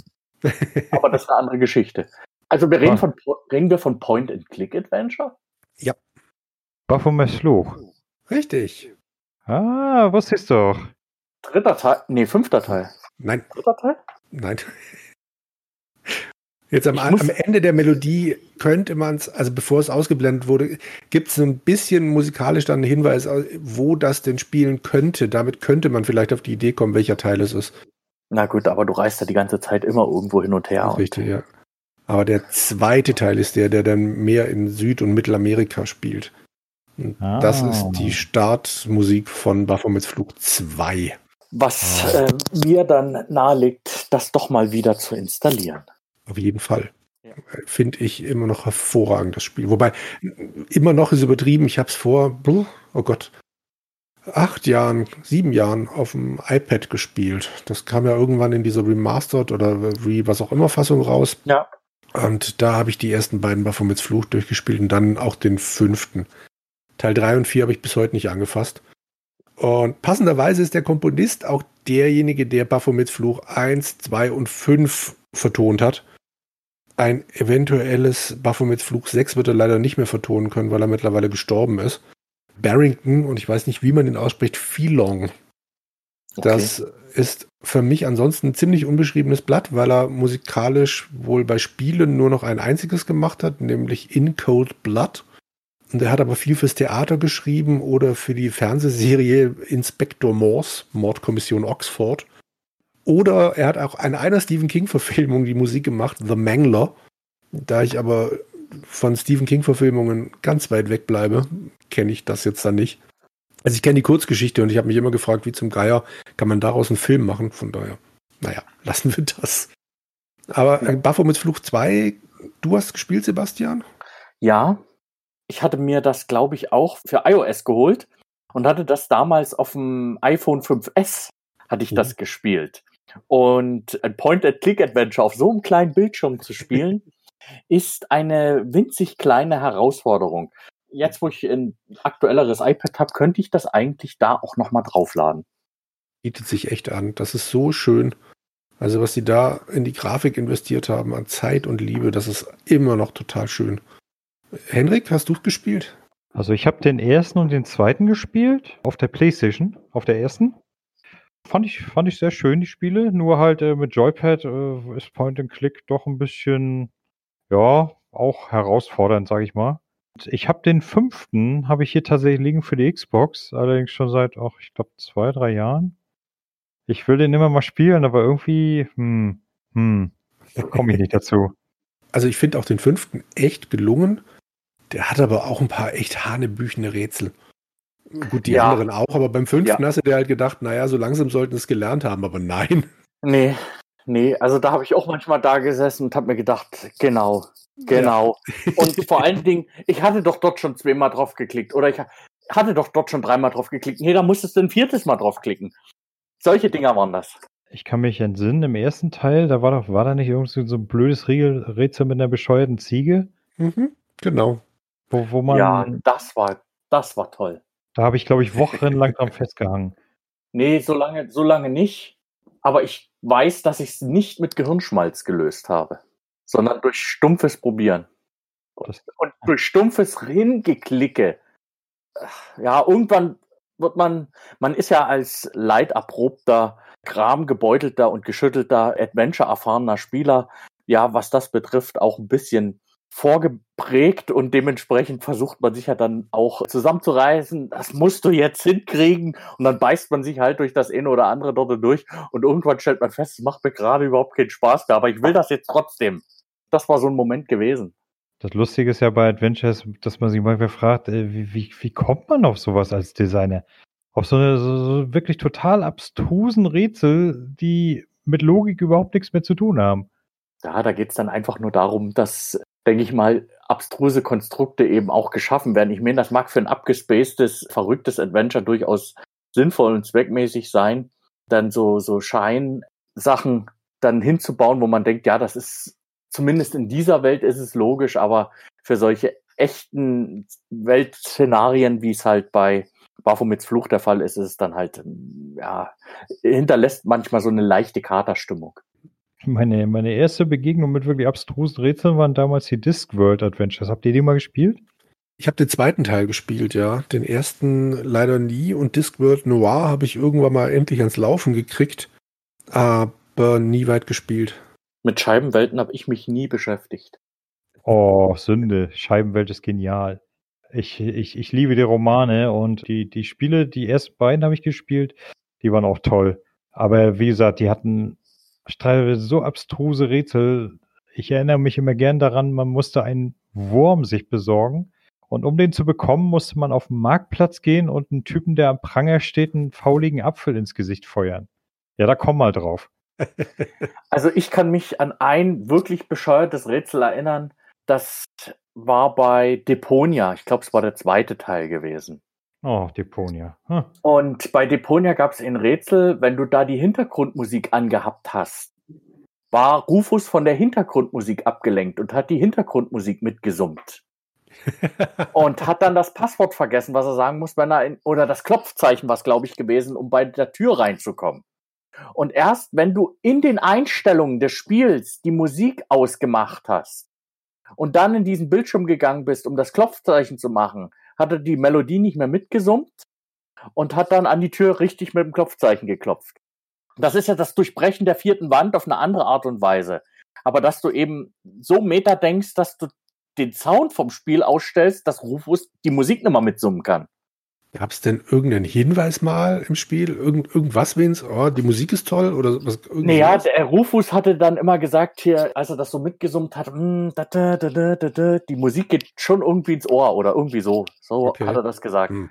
Speaker 1: Aber das ist eine andere Geschichte. Also wir reden
Speaker 2: Ah.
Speaker 1: von reden wir von Point-and-Click-Adventure?
Speaker 2: Baphomets Fluch.
Speaker 3: Richtig.
Speaker 2: Ah, wusste ich's doch.
Speaker 1: Dritter Teil? Nee, fünfter Teil.
Speaker 3: Nein,
Speaker 1: Dritter Teil?
Speaker 3: nein. Jetzt am, am Ende der Melodie könnte man es, also bevor es ausgeblendet wurde, gibt es ein bisschen musikalisch dann einen Hinweis, wo das denn spielen könnte. Damit könnte man vielleicht auf die Idee kommen, welcher Teil es ist.
Speaker 1: Na gut, aber du reist ja die ganze Zeit immer irgendwo hin und her. und-
Speaker 3: Richtig, ja. Aber der zweite Teil ist der, der dann mehr in Süd- und Mittelamerika spielt. Und
Speaker 2: Ah.
Speaker 3: Das ist die Startmusik von Baphomets Flug 2.
Speaker 1: Was
Speaker 2: Ah.
Speaker 1: äh, mir dann nahelegt, das doch mal wieder zu installieren.
Speaker 3: Auf jeden Fall.
Speaker 1: Ja.
Speaker 3: Finde ich immer noch hervorragend, das Spiel. Wobei, immer noch ist übertrieben. Ich habe es vor, oh Gott, acht Jahren, sieben Jahren auf dem iPad gespielt. Das kam ja irgendwann in dieser Remastered oder wie was auch immer Fassung raus.
Speaker 1: Ja.
Speaker 3: Und da habe ich die ersten beiden Baphomets Fluch durchgespielt und dann auch den fünften. Teil drei und vier habe ich bis heute nicht angefasst. Und passenderweise ist der Komponist auch derjenige, der Baphomets Fluch 1, 2 und 5 vertont hat. Ein eventuelles Baphomets Fluch 6 wird er leider nicht mehr vertonen können, weil er mittlerweile gestorben ist. Barrington, und ich weiß nicht, wie man ihn ausspricht, Philong. Das ist für mich ansonsten ein ziemlich unbeschriebenes Blatt, weil er musikalisch wohl bei Spielen nur noch ein einziges gemacht hat, nämlich In Cold Blood. Und er hat aber viel fürs Theater geschrieben oder für die Fernsehserie Inspector Morse, Mordkommission Oxford. Oder er hat auch in einer Stephen King-Verfilmung die Musik gemacht, The Mangler. Da ich aber von Stephen King-Verfilmungen ganz weit weg bleibe, kenne ich das jetzt dann nicht. Also ich kenne die Kurzgeschichte und ich habe mich immer gefragt, wie zum Geier kann man daraus einen Film machen. Von daher, naja, *laughs* lassen wir das. Aber äh, Baphomets Fluch 2, du hast gespielt, Sebastian?
Speaker 1: Ja, ich hatte mir das, glaube ich, auch für iOS geholt und hatte das damals auf dem iPhone 5S, hatte ich
Speaker 3: Mhm.
Speaker 1: das gespielt. Und ein Point-and-Click-Adventure auf so einem kleinen Bildschirm zu spielen, *laughs* ist eine winzig kleine Herausforderung. Jetzt, wo ich ein aktuelleres iPad habe, könnte ich das eigentlich da auch nochmal draufladen.
Speaker 3: Bietet sich echt an. Das ist so schön. Also was sie da in die Grafik investiert haben, an Zeit und Liebe, das ist immer noch total schön. Henrik, hast du es gespielt?
Speaker 2: Also ich habe den ersten und den zweiten gespielt auf der Playstation, auf der ersten. Fand ich, fand ich sehr schön, die Spiele. Nur halt äh, mit Joypad äh, ist Point and Click doch ein bisschen, ja, auch herausfordernd, sage ich mal. Ich habe den fünften, habe ich hier tatsächlich liegen für die Xbox, allerdings schon seit, auch ich glaube, zwei, drei Jahren. Ich will den immer mal spielen, aber irgendwie, hm, hm, komme ich nicht dazu. *laughs*
Speaker 3: Also ich finde auch den fünften echt gelungen. Der hat aber auch ein paar echt hanebüchene Rätsel. Gut, die
Speaker 1: Ja.
Speaker 3: anderen auch, aber beim fünften
Speaker 1: Ja.
Speaker 3: hast du dir halt gedacht, naja, so langsam sollten es gelernt haben, aber nein.
Speaker 1: Nee, nee, also da habe ich auch manchmal da gesessen und habe mir gedacht, genau, genau. *laughs* Und vor allen Dingen, ich hatte doch dort schon zweimal drauf geklickt oder ich hatte doch dort schon dreimal drauf geklickt. Nee, da musstest du ein viertes Mal draufklicken. Solche Dinger waren das.
Speaker 2: Ich kann mich entsinnen, im ersten Teil, da war doch, war da nicht irgendwie so ein blödes Riegel- Rätsel mit einer bescheuerten Ziege,
Speaker 3: Mhm, genau.
Speaker 2: wo, wo man,
Speaker 1: ja, das war, das war toll.
Speaker 2: Da habe ich, glaube ich, wochenlang dran festgehangen.
Speaker 1: Nee, so lange, so lange nicht. Aber ich weiß, dass ich es nicht mit Gehirnschmalz gelöst habe, sondern durch stumpfes Probieren.
Speaker 2: Das,
Speaker 1: Und durch stumpfes Hingeklicke. Ja, irgendwann wird man, man ist ja als leiderprobter, gramgebeutelter und geschüttelter, Adventure-erfahrener Spieler, ja, was das betrifft, auch ein bisschen vorgeprägt und dementsprechend versucht man sich ja dann auch zusammenzureißen. Das musst du jetzt hinkriegen und dann beißt man sich halt durch das eine oder andere dort durch und irgendwann stellt man fest, es macht mir gerade überhaupt keinen Spaß mehr, aber ich will das jetzt trotzdem. Das war so ein Moment gewesen.
Speaker 2: das Lustige ist ja bei Adventures, dass man sich manchmal fragt, äh, wie, wie, wie kommt man auf sowas als Designer? Auf so eine so, so wirklich total abstrusen Rätsel, die mit Logik überhaupt nichts mehr zu tun haben.
Speaker 1: Ja, da geht's dann einfach nur darum, dass, denke ich mal, abstruse Konstrukte eben auch geschaffen werden. Ich meine, das mag für ein abgespacedes, verrücktes Adventure durchaus sinnvoll und zweckmäßig sein, dann so, so Scheinsachen dann hinzubauen, wo man denkt, ja, das ist zumindest in dieser Welt ist es logisch, aber für solche echten Weltszenarien, wie es halt bei Baphomets Fluch der Fall ist, ist es dann halt, ja, hinterlässt manchmal so eine leichte Katerstimmung.
Speaker 2: Meine, meine erste Begegnung mit wirklich abstrusen Rätseln waren damals die Discworld Adventures. Habt ihr die mal gespielt?
Speaker 3: Ich habe den zweiten Teil gespielt, ja. Den ersten leider nie und Discworld Noir habe ich irgendwann mal endlich ans Laufen gekriegt, aber nie weit gespielt.
Speaker 1: Mit Scheibenwelten habe ich mich nie beschäftigt.
Speaker 2: Oh, Sünde. Scheibenwelt ist genial. Ich, ich, ich liebe die Romane und die, die Spiele, die ersten beiden habe ich gespielt, die waren auch toll. Aber wie gesagt, die hatten teilweise so abstruse Rätsel. Ich erinnere mich immer gern daran, man musste einen Wurm sich besorgen. Und um den zu bekommen, musste man auf den Marktplatz gehen und einen Typen, der am Pranger steht, einen fauligen Apfel ins Gesicht feuern. Ja, da komm mal drauf. *laughs*
Speaker 1: Also ich kann mich an ein wirklich bescheuertes Rätsel erinnern. Das war bei Deponia. Ich glaube, es war der zweite Teil gewesen.
Speaker 2: Oh, Deponia. Hm.
Speaker 1: Und bei Deponia gab es ein Rätsel, wenn du da die Hintergrundmusik angehabt hast, war Rufus von der Hintergrundmusik abgelenkt und hat die Hintergrundmusik mitgesummt. *laughs* und hat dann das Passwort vergessen, was er sagen muss, wenn er in, oder das Klopfzeichen was glaube ich gewesen, um bei der Tür reinzukommen. Und erst wenn du in den Einstellungen des Spiels die Musik ausgemacht hast und dann in diesen Bildschirm gegangen bist, um das Klopfzeichen zu machen, hat er die Melodie nicht mehr mitgesummt und hat dann an die Tür richtig mit dem Klopfzeichen geklopft. Das ist ja das Durchbrechen der vierten Wand auf eine andere Art und Weise. Aber dass du eben so meta denkst, dass du den Sound vom Spiel ausstellst, dass Rufus die Musik mehr mitsummen kann.
Speaker 3: Gab es denn irgendeinen Hinweis mal im Spiel? Irgend, irgendwas wenigstens? Oh, die Musik ist toll? Oder was?
Speaker 1: Naja, der Rufus hatte dann immer gesagt, hier, als er das so mitgesummt hat, mm, da, da, da, da, da, die Musik geht schon irgendwie ins Ohr oder irgendwie so. So okay. hat er das gesagt. Hm.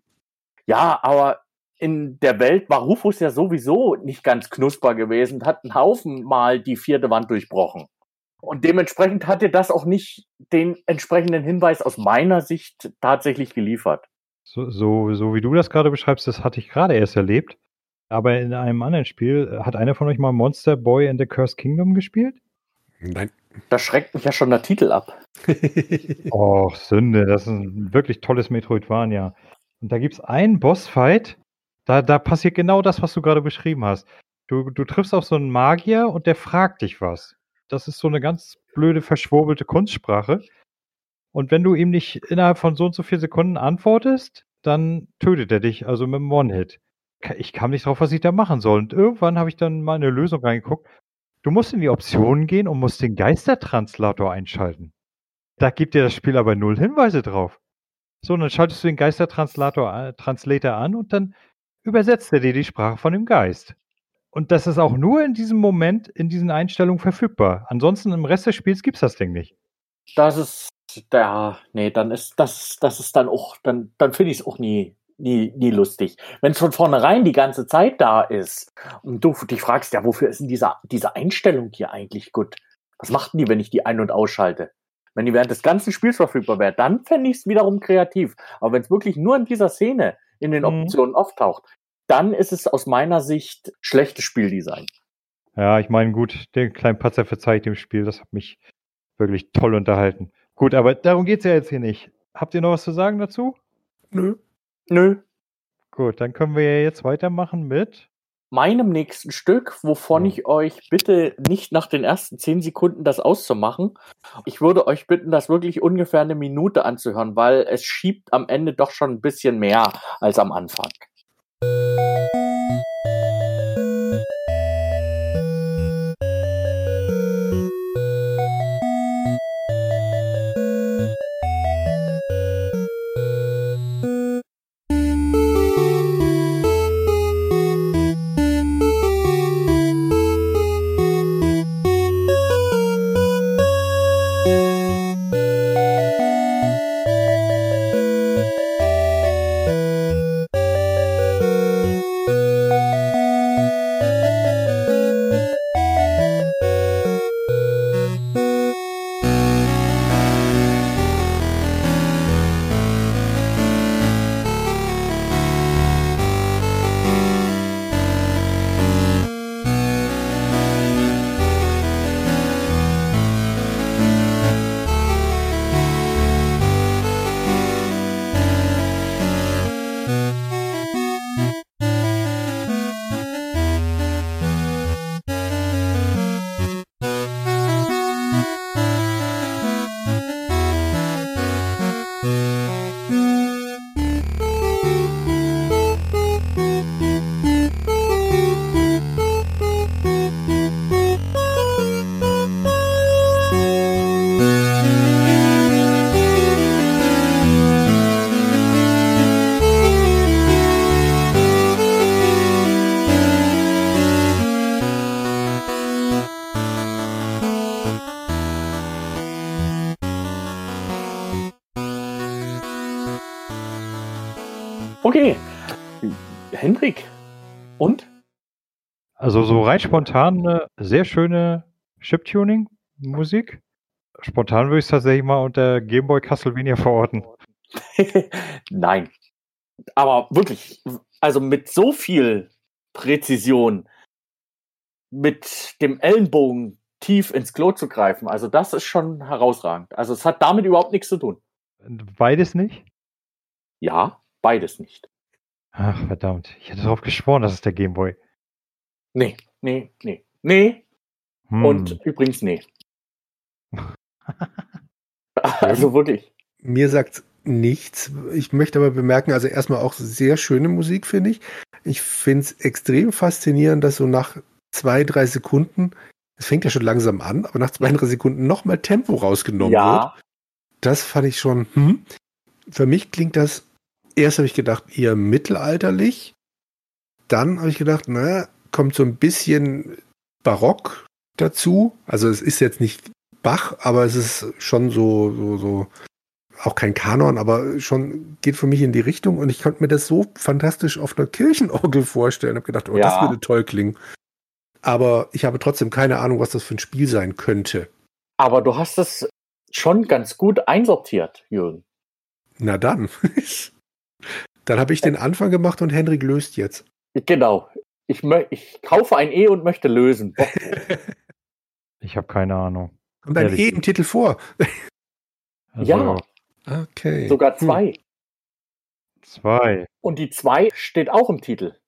Speaker 1: Ja, aber in der Welt war Rufus ja sowieso nicht ganz knusper gewesen und hat einen Haufen mal die vierte Wand durchbrochen. Und dementsprechend hat er das auch nicht den entsprechenden Hinweis aus meiner Sicht tatsächlich geliefert.
Speaker 2: So, so, so wie du das gerade beschreibst, das hatte ich gerade erst erlebt. Aber in einem anderen Spiel, äh, hat einer von euch mal Monster Boy and the Cursed Kingdom gespielt?
Speaker 3: Nein.
Speaker 1: Da schreckt mich ja schon der Titel ab. *laughs*
Speaker 2: oh, Sünde, das ist ein wirklich tolles Metroidvania. Und da gibt es einen Bossfight, da, da passiert genau das, was du gerade beschrieben hast. Du, du triffst auf so einen Magier und der fragt dich was. Das ist so eine ganz blöde, verschwurbelte Kunstsprache. Und wenn du ihm nicht innerhalb von so und so vier Sekunden antwortest, dann tötet er dich, also mit einem One-Hit. Ich kam nicht drauf, was ich da machen soll. Und irgendwann habe ich dann mal eine Lösung reingeguckt. Du musst in die Optionen gehen und musst den Geistertranslator einschalten. Da gibt dir das Spiel aber null Hinweise drauf. So, und dann schaltest du den Geistertranslator äh, Translator an und dann übersetzt er dir die Sprache von dem Geist. Und das ist auch nur in diesem Moment in diesen Einstellungen verfügbar. Ansonsten im Rest des Spiels gibt es das Ding nicht.
Speaker 1: Das ist ja, nee, dann ist das, das ist dann auch, dann, dann finde ich es auch nie, nie, nie lustig. Wenn es von vornherein die ganze Zeit da ist und du dich fragst, ja, wofür ist denn diese, diese Einstellung hier eigentlich gut? Was macht die, wenn ich die ein- und ausschalte? Wenn die während des ganzen Spiels verfügbar wäre, dann fände ich es wiederum kreativ. Aber wenn es wirklich nur in dieser Szene in den mhm. Optionen auftaucht, dann ist es aus meiner Sicht schlechtes Spieldesign.
Speaker 2: Ja, ich meine, gut, den kleinen Patzer verzeiht dem Spiel, das hat mich wirklich toll unterhalten. Gut, aber darum geht es ja jetzt hier nicht. Habt ihr noch was zu sagen dazu?
Speaker 3: Nö.
Speaker 1: Nö.
Speaker 2: Gut, dann können wir ja jetzt weitermachen mit.
Speaker 1: Meinem nächsten Stück, wovon ich euch bitte nicht nach den ersten zehn Sekunden das auszumachen. Ich würde euch bitten, das wirklich ungefähr eine Minute anzuhören, weil es schiebt am Ende doch schon ein bisschen mehr als am Anfang.
Speaker 2: Also so rein spontan eine sehr schöne Chiptuning-Musik. Spontan würde ich es tatsächlich mal unter Gameboy Castlevania verorten. *laughs*
Speaker 1: Nein. Aber wirklich, also mit so viel Präzision, mit dem Ellenbogen tief ins Klo zu greifen, also das ist schon herausragend. Also es hat damit überhaupt nichts zu tun.
Speaker 2: Beides nicht?
Speaker 1: Ja, beides nicht.
Speaker 2: Ach, verdammt. Ich hätte darauf geschworen, das ist der Gameboy.
Speaker 1: Nee, nee, nee. Nee
Speaker 2: Hm.
Speaker 1: und übrigens nee. *laughs* also wirklich.
Speaker 3: Mir sagt nichts. Ich möchte aber bemerken, also erstmal auch sehr schöne Musik, finde ich. Ich finde es extrem faszinierend, dass so nach zwei, drei Sekunden, es fängt ja schon langsam an, aber nach zwei, drei Sekunden nochmal Tempo rausgenommen wird.
Speaker 1: Ja,
Speaker 3: Das fand ich schon, hm. Für mich klingt das, erst habe ich gedacht, eher mittelalterlich. Dann habe ich gedacht, na, kommt so ein bisschen Barock dazu. Also es ist jetzt nicht Bach, aber es ist schon so, so, so, auch kein Kanon, aber schon geht für mich in die Richtung. Und ich konnte mir das so fantastisch auf einer Kirchenorgel vorstellen. Habe gedacht, oh, das
Speaker 1: Ja.
Speaker 3: würde toll klingen. Aber ich habe trotzdem keine Ahnung, was das für ein Spiel sein könnte.
Speaker 1: aber du hast es schon ganz gut einsortiert, Jürgen.
Speaker 3: Na dann. *laughs* dann habe ich den Anfang gemacht und Henrik löst jetzt.
Speaker 1: Genau. Ich, ich kaufe ein E und möchte lösen. *laughs*
Speaker 2: Ich habe keine Ahnung.
Speaker 3: Und ein
Speaker 2: Ehrlich.
Speaker 3: E im Titel vor. *laughs*
Speaker 2: Also
Speaker 1: Ja.
Speaker 3: Okay.
Speaker 1: Sogar zwei.
Speaker 2: zwei.
Speaker 1: Und die zwei steht auch im Titel.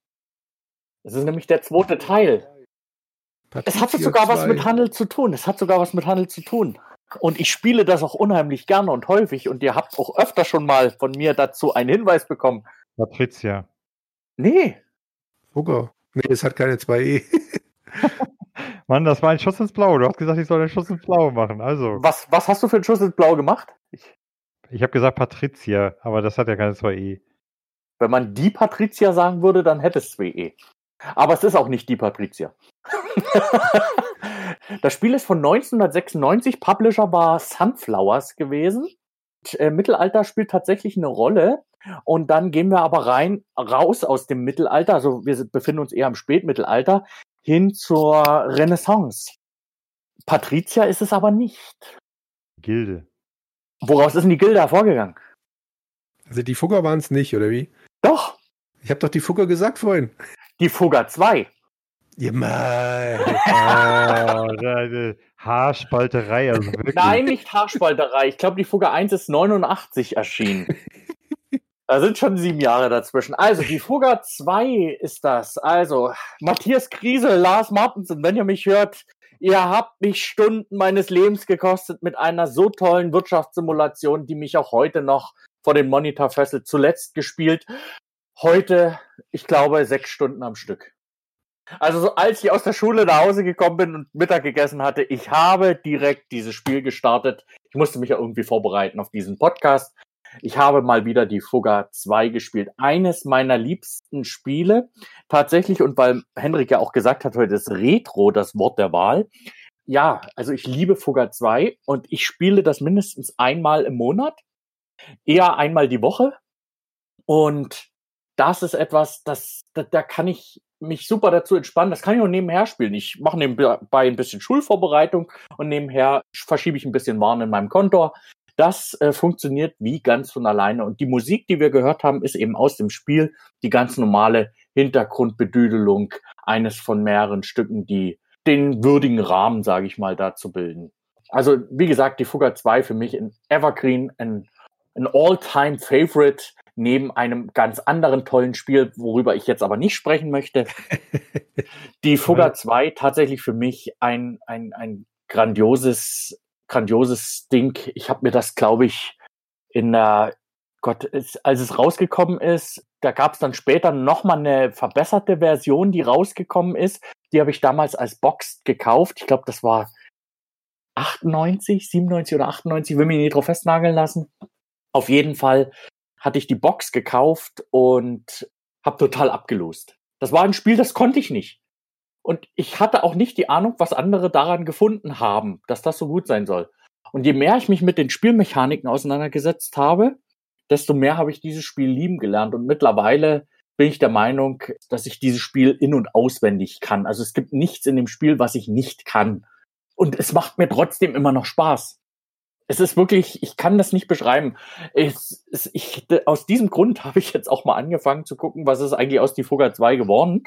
Speaker 1: Es ist nämlich der zweite Teil. Es hat sogar was
Speaker 3: 2.
Speaker 1: mit Handel zu tun. Es hat sogar was mit Handel zu tun. Und ich spiele das auch unheimlich gerne und häufig. Und ihr habt auch öfter schon mal von mir dazu einen Hinweis bekommen.
Speaker 2: Patricia.
Speaker 1: Nee,
Speaker 3: Fugger. Nee, es hat keine 2E. *laughs*
Speaker 2: Mann, das war ein Schuss ins Blaue. Du hast gesagt, ich soll einen Schuss ins Blaue machen. Also,
Speaker 1: was, was hast du für einen Schuss ins Blau gemacht? Ich,
Speaker 2: ich habe gesagt Patricia, aber das hat ja keine 2E.
Speaker 1: wenn man die Patricia sagen würde, dann hätte es zwei E. Aber es ist auch nicht die Patricia. *laughs* das Spiel ist von 1996. Publisher war Sunflowers gewesen. Und, äh, Mittelalter spielt tatsächlich eine Rolle. Und dann gehen wir aber rein, raus aus dem Mittelalter. Also wir befinden uns eher im Spätmittelalter hin zur Renaissance. Patricia ist es aber nicht.
Speaker 2: Gilde.
Speaker 1: Woraus ist denn die Gilde hervorgegangen?
Speaker 3: Also die Fugger waren es nicht, oder wie?
Speaker 1: Doch,
Speaker 3: Ich habe doch die Fugger gesagt vorhin.
Speaker 1: die Fugger 2.
Speaker 3: Ja, mei. *laughs*
Speaker 2: Oh, Haarspalterei, also.
Speaker 1: Nein, nicht Haarspalterei. Ich glaube, die Fugger 1 ist 89 erschienen. *laughs* Da sind schon sieben Jahre dazwischen. Also, die Fugger 2 ist das. Also, Matthias Krise, Lars Martensen, wenn ihr mich hört, ihr habt mich Stunden meines Lebens gekostet mit einer so tollen Wirtschaftssimulation, die mich auch heute noch vor dem Monitor fesselt. Zuletzt gespielt. Heute, ich glaube, sechs Stunden am Stück. Also so, als ich aus der Schule nach Hause gekommen bin und Mittag gegessen hatte, ich habe direkt dieses Spiel gestartet. Ich musste mich ja irgendwie vorbereiten auf diesen Podcast. Ich habe mal wieder die Fugger 2 gespielt. Eines meiner liebsten Spiele. Tatsächlich, und weil Henrik ja auch gesagt hat, heute ist Retro das Wort der Wahl. Ja, also ich liebe Fugger 2 und ich spiele das mindestens einmal im Monat. Eher einmal die Woche. Und das ist etwas, das, da, da kann ich mich super dazu entspannen. Das kann ich auch nebenher spielen. Ich mache nebenbei ein bisschen Schulvorbereitung und nebenher verschiebe ich ein bisschen Waren in meinem Konto. Das äh, funktioniert wie ganz von alleine. Und die Musik, die wir gehört haben, ist eben aus dem Spiel die ganz normale Hintergrundbedüdelung eines von mehreren Stücken, die den würdigen Rahmen, sage ich mal, dazu bilden. Also, wie gesagt, die Fugger 2 für mich ein Evergreen, ein, ein All-Time-Favorite neben einem ganz anderen tollen Spiel, worüber ich jetzt aber nicht sprechen möchte. *laughs* die Fugger 2 tatsächlich für mich ein, ein, ein grandioses grandioses Ding. Ich habe mir das, glaube ich, in der Gott, als es rausgekommen ist, da gab es dann später nochmal eine verbesserte Version, die rausgekommen ist. Die habe ich damals als Box gekauft. Ich glaube, das war 98, 97 oder 98, will mich nicht drauf festnageln lassen. Auf jeden Fall hatte ich die Box gekauft und habe total abgelost. Das war ein Spiel, das konnte ich nicht. Und ich hatte auch nicht die Ahnung, was andere daran gefunden haben, dass das so gut sein soll. Und je mehr ich mich mit den Spielmechaniken auseinandergesetzt habe, desto mehr habe ich dieses Spiel lieben gelernt. Und mittlerweile bin ich der Meinung, dass ich dieses Spiel in- und auswendig kann. Also es gibt nichts in dem Spiel, was ich nicht kann. Und es macht mir trotzdem immer noch Spaß. Es ist wirklich, ich kann das nicht beschreiben. Es, es, ich, aus diesem Grund *laughs* habe ich jetzt auch mal angefangen zu gucken, was ist eigentlich aus die Fugger 2 geworden.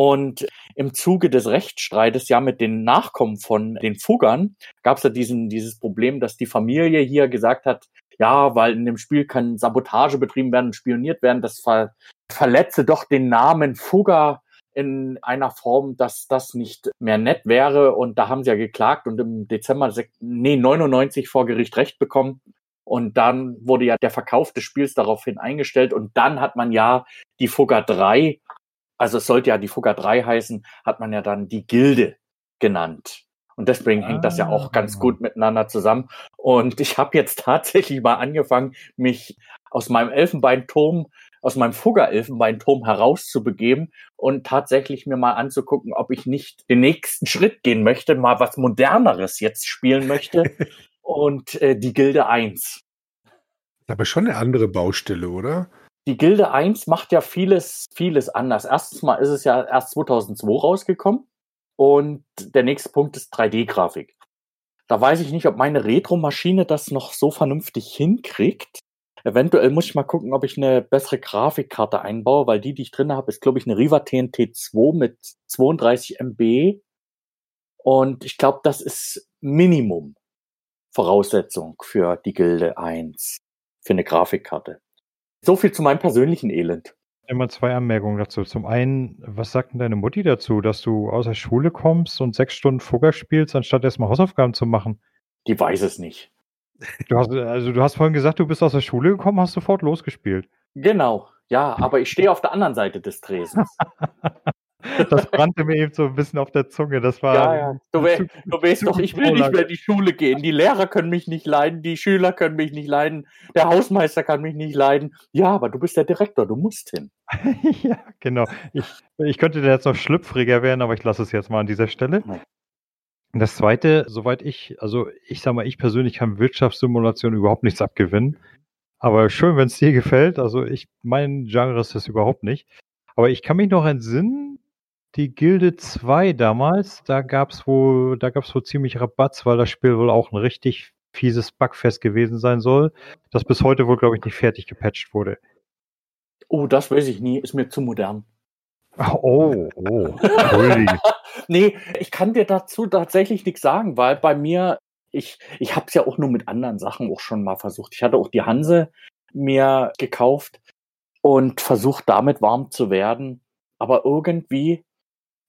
Speaker 1: Und im Zuge des Rechtsstreites ja mit den Nachkommen von den Fuggern gab es ja diesen, dieses Problem, dass die Familie hier gesagt hat, ja, weil in dem Spiel kann Sabotage betrieben werden und spioniert werden, das ver verletze doch den Namen Fugger in einer Form, dass das nicht mehr nett wäre. Und da haben sie ja geklagt und im Dezember nee, 99 vor Gericht Recht bekommen. Und dann wurde ja der Verkauf des Spiels daraufhin eingestellt. Und dann hat man ja die Fugger 3 also es sollte ja die Fugger 3 heißen, hat man ja dann die Gilde genannt. Und deswegen hängt das ja auch ganz ah. gut miteinander zusammen. Und ich habe jetzt *laughs* tatsächlich mal angefangen, mich aus meinem Elfenbeinturm, aus meinem Fugger-Elfenbeinturm herauszubegeben und tatsächlich mir mal anzugucken, ob ich nicht den nächsten Schritt gehen möchte, mal was Moderneres jetzt spielen möchte. *laughs* und äh, die Gilde 1.
Speaker 3: Aber schon eine andere Baustelle, oder?
Speaker 1: Die Gilde 1 macht ja vieles, vieles anders. Erstens mal ist es ja erst 2002 rausgekommen und der nächste Punkt ist 3D-Grafik. Da weiß ich nicht, ob meine Retro-Maschine das noch so vernünftig hinkriegt. Eventuell muss ich mal gucken, ob ich eine bessere Grafikkarte einbaue, weil die, die ich drin habe, ist, glaube ich, eine Riva TNT 2 mit 32 MB. Und ich glaube, das ist Minimum Voraussetzung für die Gilde 1, für eine Grafikkarte. So viel zu meinem persönlichen Elend.
Speaker 2: Immer zwei Anmerkungen dazu. Zum einen, was sagt denn deine Mutti dazu, dass du aus der Schule kommst und sechs Stunden Fugger spielst, anstatt erstmal Hausaufgaben zu machen?
Speaker 1: Die weiß es nicht.
Speaker 2: Du hast, also du hast vorhin gesagt, du bist aus der Schule gekommen, hast sofort losgespielt.
Speaker 1: Genau, ja, aber ich stehe auf der anderen Seite des Tresens. *laughs*
Speaker 2: Das brannte mir eben so ein bisschen auf der Zunge. Das war.
Speaker 1: Ja, ja. Du, wär, du weißt doch, ich will nicht mehr in die Schule gehen. Die Lehrer können mich nicht leiden, die Schüler können mich nicht leiden, der Hausmeister kann mich nicht leiden. Ja, aber du bist der Direktor, du musst hin. *laughs*
Speaker 2: ja, genau. Ich, ich könnte da jetzt noch schlüpfriger werden, aber ich lasse es jetzt mal an dieser Stelle. Das zweite, soweit ich, also ich sag mal, ich persönlich kann Wirtschaftssimulation überhaupt nichts abgewinnen. Aber schön, wenn es dir gefällt. Also ich, mein Genre ist das überhaupt nicht. Aber ich kann mich noch entsinnen, die Gilde 2 damals, da gab's wohl, da gab's wohl ziemlich Rabatz, weil das Spiel wohl auch ein richtig fieses Bugfest gewesen sein soll, das bis heute wohl, glaube ich, nicht fertig gepatcht wurde.
Speaker 1: Oh, das weiß ich nie, ist mir zu modern.
Speaker 2: Oh, oh, *laughs*
Speaker 1: nee, ich kann dir dazu tatsächlich nichts sagen, weil bei mir, ich, ich habe es ja auch nur mit anderen Sachen auch schon mal versucht. Ich hatte auch die Hanse mir gekauft und versucht damit warm zu werden. Aber irgendwie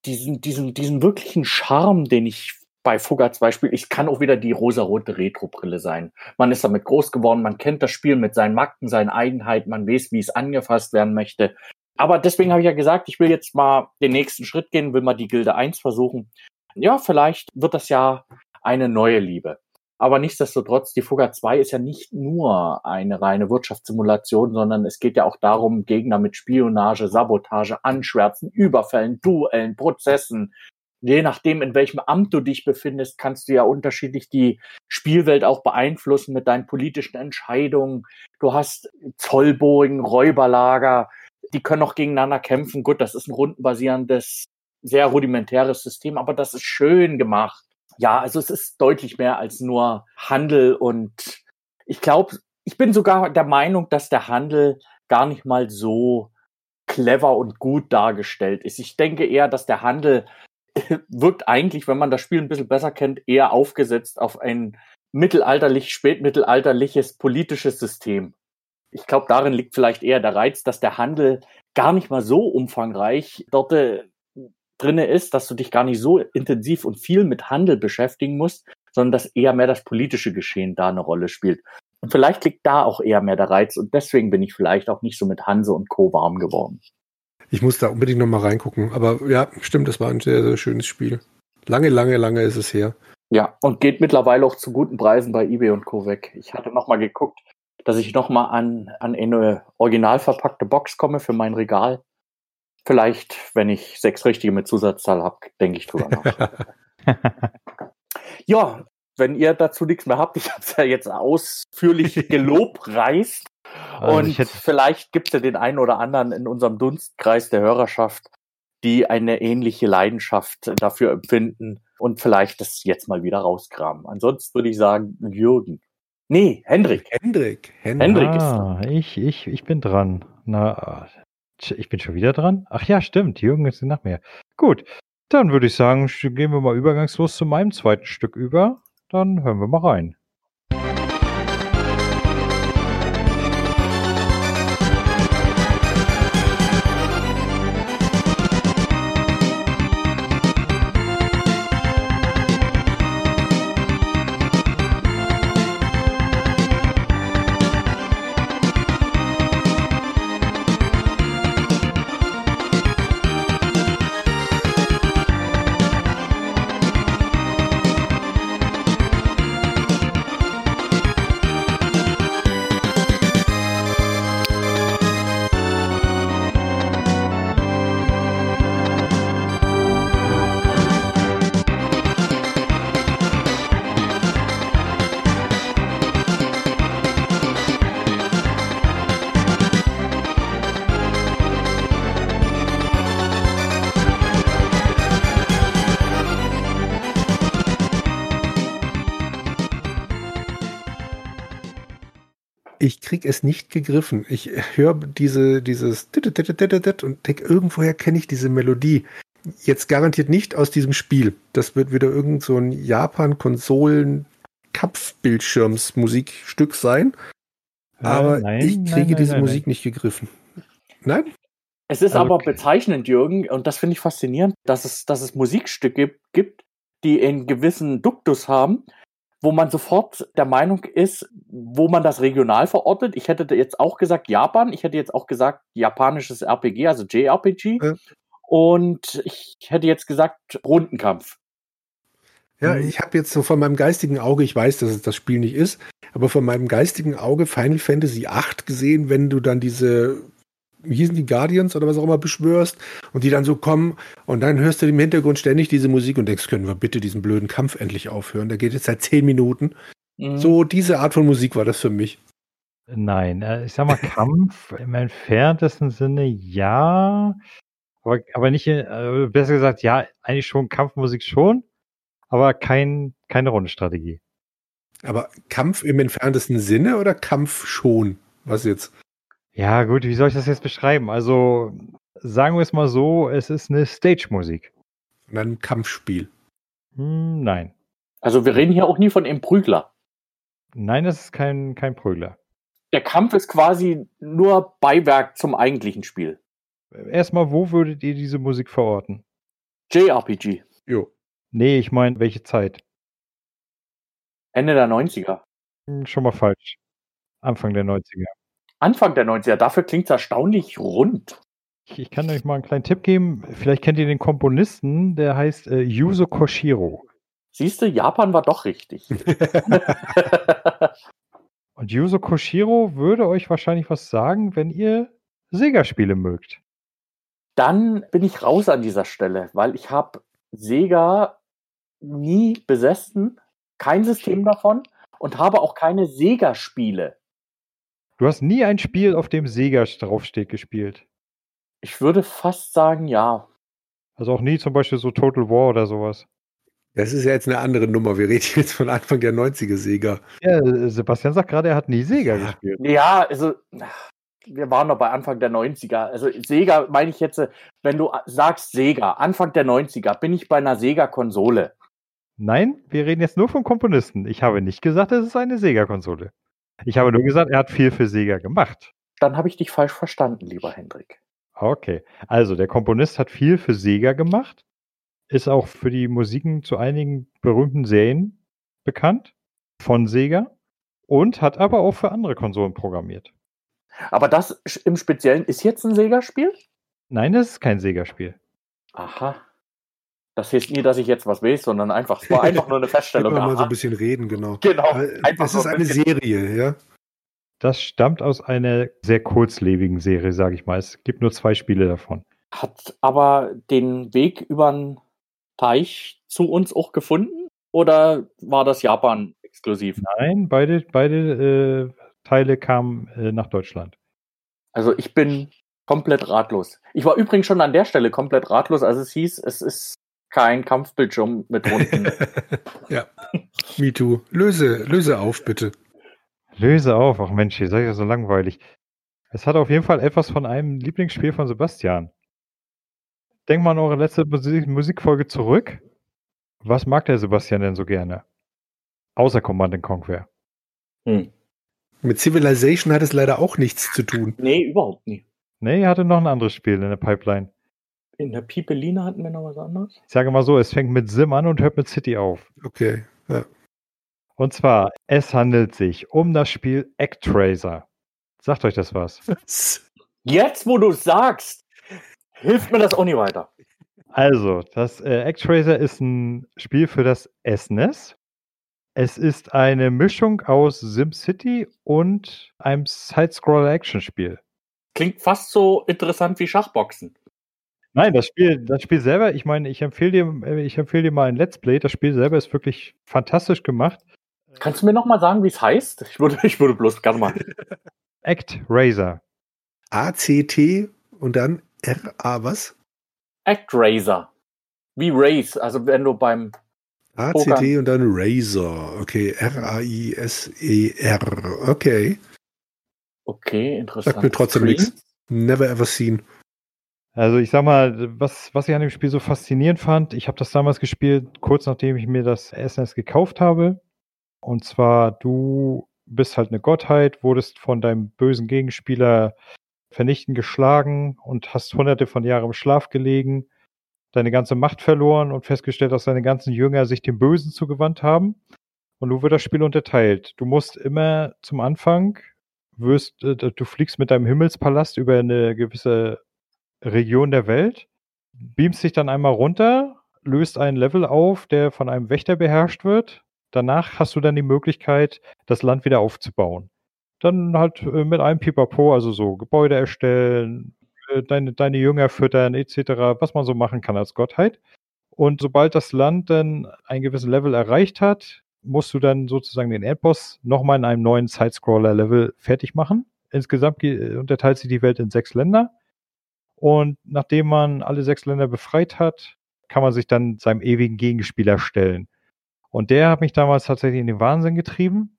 Speaker 1: diesen, diesen, diesen wirklichen Charme, den ich bei Fugger zum Beispiel, ich kann auch wieder die rosarote Retro-Brille sein. Man ist damit groß geworden, man kennt das Spiel mit seinen Makten, seinen Eigenheiten, man weiß, wie es angefasst werden möchte. Aber deswegen habe ich ja gesagt, ich will jetzt mal den nächsten Schritt gehen, will mal die Gilde 1 versuchen. Ja, vielleicht wird das ja eine neue Liebe. Aber nichtsdestotrotz, die Fugger 2 ist ja nicht nur eine reine Wirtschaftssimulation, sondern es geht ja auch darum, Gegner mit Spionage, Sabotage, Anschwärzen, Überfällen, Duellen, Prozessen. Je nachdem, in welchem Amt du dich befindest, kannst du ja unterschiedlich die Spielwelt auch beeinflussen mit deinen politischen Entscheidungen. Du hast Zollbogen, Räuberlager, die können auch gegeneinander kämpfen. Gut, das ist ein rundenbasierendes, sehr rudimentäres System, aber das ist schön gemacht. Ja, also es ist deutlich mehr als nur Handel und ich glaube, ich bin sogar der Meinung, dass der Handel gar nicht mal so clever und gut dargestellt ist. Ich denke eher, dass der Handel *laughs* wirkt eigentlich, wenn man das Spiel ein bisschen besser kennt, eher aufgesetzt auf ein mittelalterlich, spätmittelalterliches politisches System ich glaube, darin liegt vielleicht eher der Reiz, dass der Handel gar nicht mal so umfangreich dort äh, drinne ist, dass du dich gar nicht so intensiv und viel mit Handel beschäftigen musst, sondern dass eher mehr das politische Geschehen da eine Rolle spielt. Und vielleicht liegt da auch eher mehr der Reiz und deswegen bin ich vielleicht auch nicht so mit Hanse und Co. warm geworden.
Speaker 3: Ich muss da unbedingt nochmal reingucken. Aber ja, stimmt, das war ein sehr, sehr schönes Spiel. Lange, lange, lange ist es her.
Speaker 1: Ja, und geht mittlerweile auch zu guten Preisen bei eBay und Co. weg. Ich hatte nochmal geguckt, dass ich nochmal an, an eine original verpackte Box komme für mein Regal. Vielleicht, wenn ich sechs richtige mit Zusatzzahl habe, denke ich drüber nach. *laughs* ja, wenn ihr dazu nichts mehr habt, *laughs* ich habe es ja jetzt ausführlich *laughs* gelobpreist. Also und vielleicht gibt es ja den einen oder anderen in unserem Dunstkreis der Hörerschaft, die eine ähnliche Leidenschaft dafür empfinden und vielleicht das jetzt mal wieder rauskramen. Ansonsten würde ich sagen, Jürgen, Nee, Hendrik.
Speaker 2: Hendrik. Hendrik, Hendrik ah, ist dran. Ich, ich, ich bin dran. Na, ich bin schon wieder dran? Ach ja, stimmt. Jürgen ist nach mir. Gut. Dann würde ich sagen, gehen wir mal übergangslos zu meinem zweiten Stück über. Dann hören wir mal rein.
Speaker 3: Es nicht gegriffen. Ich höre diese, dieses und denke, irgendwoher kenne ich diese Melodie. Jetzt garantiert nicht aus diesem Spiel. Das wird wieder irgend so ein Japan-Konsolen Kampfbildschirms-Musikstück sein. Aber nein, ich kriege nein, nein, diese Musik nicht gegriffen. Nein?
Speaker 1: Es ist aber okay. bezeichnend, Jürgen, und das finde ich faszinierend, dass es, dass es Musikstücke gibt, die einen gewissen Duktus haben, wo man sofort der Meinung ist, wo man das regional verortet. Ich hätte jetzt auch gesagt Japan, ich hätte jetzt auch gesagt japanisches RPG, also JRPG. Ja. Und ich hätte jetzt gesagt Rundenkampf.
Speaker 3: Ja, mhm. ich habe jetzt so von meinem geistigen Auge, ich weiß, dass es das Spiel nicht ist, aber von meinem geistigen Auge Final Fantasy VIII gesehen, wenn du dann diese wie hießen die Guardians oder was auch immer beschwörst und die dann so kommen und dann hörst du im Hintergrund ständig diese Musik und denkst, können wir bitte diesen blöden Kampf endlich aufhören? Der geht jetzt seit zehn Minuten. Mhm. So diese Art von Musik war das für mich.
Speaker 2: Nein, äh, ich sag mal Kampf im entferntesten Sinne ja, aber, aber nicht, äh, besser gesagt, ja, eigentlich schon Kampfmusik schon, aber kein, keine Rundenstrategie.
Speaker 3: Aber Kampf im entferntesten Sinne oder Kampf schon? Was jetzt?
Speaker 2: Ja, gut, wie soll ich das jetzt beschreiben? Also, sagen wir es mal so, es ist eine Stage-Musik.
Speaker 3: Und ein Kampfspiel.
Speaker 2: Hm, nein.
Speaker 1: Also, wir reden hier auch nie von einem Prügler.
Speaker 2: Nein, das ist kein, kein Prügler.
Speaker 1: der Kampf ist quasi nur Beiwerk zum eigentlichen Spiel.
Speaker 2: Erstmal, wo würdet ihr diese Musik verorten?
Speaker 1: JRPG.
Speaker 3: Jo.
Speaker 2: Nee, ich meine, welche Zeit?
Speaker 1: Ende der 90er.
Speaker 2: Hm, Schon mal falsch. Anfang der 90er.
Speaker 1: Anfang der 90er. Dafür klingt es erstaunlich rund.
Speaker 2: Ich, kann euch mal einen kleinen Tipp geben. Vielleicht kennt ihr den Komponisten, der heißt äh, Yuzo Koshiro.
Speaker 1: Siehst du, Japan war doch richtig. *laughs*
Speaker 2: Und Yuzo Koshiro würde euch wahrscheinlich was sagen, wenn ihr Sega-Spiele mögt.
Speaker 1: Dann bin ich raus an dieser Stelle, weil ich habe Sega nie besessen, kein System davon und habe auch keine Sega-Spiele.
Speaker 2: Du hast nie ein Spiel, auf dem Sega draufsteht, gespielt.
Speaker 1: Ich würde fast sagen, ja.
Speaker 2: Also auch nie zum Beispiel so Total War oder sowas.
Speaker 3: Das ist ja jetzt eine andere Nummer. Wir reden *laughs* jetzt von Anfang der 90er Sega.
Speaker 2: Ja, äh, Sebastian sagt gerade, er hat nie Sega
Speaker 3: Ja.
Speaker 2: gespielt.
Speaker 1: Ja, also wir waren noch bei Anfang der 90er. Also Sega meine ich jetzt, wenn du sagst Sega, Anfang der 90er, bin ich bei einer Sega-Konsole.
Speaker 2: Nein, wir reden jetzt nur vom Komponisten. Ich habe nicht gesagt, es ist eine Sega-Konsole. Ich habe nur gesagt, er hat viel für Sega gemacht.
Speaker 1: Dann habe ich dich falsch verstanden, lieber Hendrik.
Speaker 2: Okay, also der Komponist hat viel für Sega gemacht, ist auch für die Musiken zu einigen berühmten Serien bekannt von Sega und hat aber auch für andere Konsolen programmiert.
Speaker 1: Aber das im Speziellen ist jetzt ein Sega-Spiel?
Speaker 2: Nein, das ist kein Sega-Spiel.
Speaker 1: Aha. Das heißt nie, dass ich jetzt was weiß, sondern einfach, es war einfach nur eine *laughs* Feststellung.
Speaker 3: Immer mal so ein bisschen reden, genau.
Speaker 1: Genau. So
Speaker 3: ist
Speaker 1: ein
Speaker 3: eine Serie, ja.
Speaker 2: Das stammt aus einer sehr kurzlebigen Serie, sage ich mal. Es gibt nur zwei Spiele davon.
Speaker 1: Hat aber den Weg über den Teich zu uns auch gefunden? Oder war das Japan exklusiv?
Speaker 2: Nein, beide, beide äh, Teile kamen äh, nach Deutschland.
Speaker 1: Also ich bin komplett ratlos. Ich war übrigens schon an der Stelle komplett ratlos, als es hieß, es ist kein Kampfbildschirm mit Runden. *laughs*
Speaker 3: ja. Me too. Löse, löse auf, bitte.
Speaker 2: Löse auf. Ach Mensch, ihr seid ja so langweilig. Es hat auf jeden Fall etwas von einem Lieblingsspiel von Sebastian. Denkt mal an eure letzte Musik Musikfolge zurück. Was mag der Sebastian denn so gerne? Außer Command Conquer.
Speaker 1: hm.
Speaker 3: Mit Civilization hat es leider auch nichts zu tun.
Speaker 1: Nee, überhaupt nicht.
Speaker 2: Nee, ihr hatte noch ein anderes Spiel in der Pipeline.
Speaker 1: In der Pipeline hatten wir noch was anderes.
Speaker 2: Ich sage mal so, es fängt mit Sim an und hört mit City auf.
Speaker 3: Okay. Ja.
Speaker 2: Und zwar, es handelt sich um das Spiel Actraiser. Sagt euch das was? *laughs*
Speaker 1: Jetzt, wo du sagst, hilft mir das auch nicht weiter.
Speaker 2: Also, das äh, Actraiser ist ein Spiel für das SNES. Es ist eine Mischung aus SimCity und einem Side-Scroller-Action-Spiel.
Speaker 1: Klingt fast so interessant wie Schachboxen.
Speaker 2: Nein, das Spiel, das Spiel selber, ich meine, ich empfehle dir, äh, ich empfehle dir mal ein Let's Play. Das Spiel selber ist wirklich fantastisch gemacht.
Speaker 1: Kannst du mir noch mal sagen, wie es heißt? Ich würde, ich würde bloß gerne mal.
Speaker 2: Actraiser. *laughs*
Speaker 3: ACT und dann RA was?
Speaker 1: Actraiser. Wie Race, also wenn du beim
Speaker 3: ACT und dann Razor. Okay, R-A-I-S-E-R. Okay.
Speaker 1: Okay, interessant.
Speaker 3: Sagt mir trotzdem nichts. Never ever seen.
Speaker 2: Also ich sag mal, was, was ich an dem Spiel so faszinierend fand, ich habe das damals gespielt, kurz nachdem ich mir das SNES gekauft habe. Und zwar, du bist halt eine Gottheit, wurdest von deinem bösen Gegenspieler vernichtend geschlagen und hast hunderte von Jahren im Schlaf gelegen, deine ganze Macht verloren und festgestellt, dass deine ganzen Jünger sich dem Bösen zugewandt haben. Und nun wird das Spiel unterteilt. Du musst immer zum Anfang, wirst, äh, du fliegst mit deinem Himmelspalast über eine gewisse Region der Welt, beamst dich dann einmal runter, löst einen Level auf, der von einem Wächter beherrscht wird. Danach hast du dann die Möglichkeit, das Land wieder aufzubauen. Dann halt äh, mit einem Pipapo, also so Gebäude erstellen, äh, deine, deine Jünger füttern, etc., was man so machen kann als Gottheit. Und sobald das Land dann einen gewissen Level erreicht hat, musst du dann sozusagen den Endboss nochmal in einem neuen Sidescroller-Level fertig machen. Insgesamt ge- unterteilt sich die Welt in sechs Länder. Und nachdem man alle sechs Länder befreit hat, kann man sich dann seinem ewigen Gegenspieler stellen. Und der hat mich damals tatsächlich in den Wahnsinn getrieben.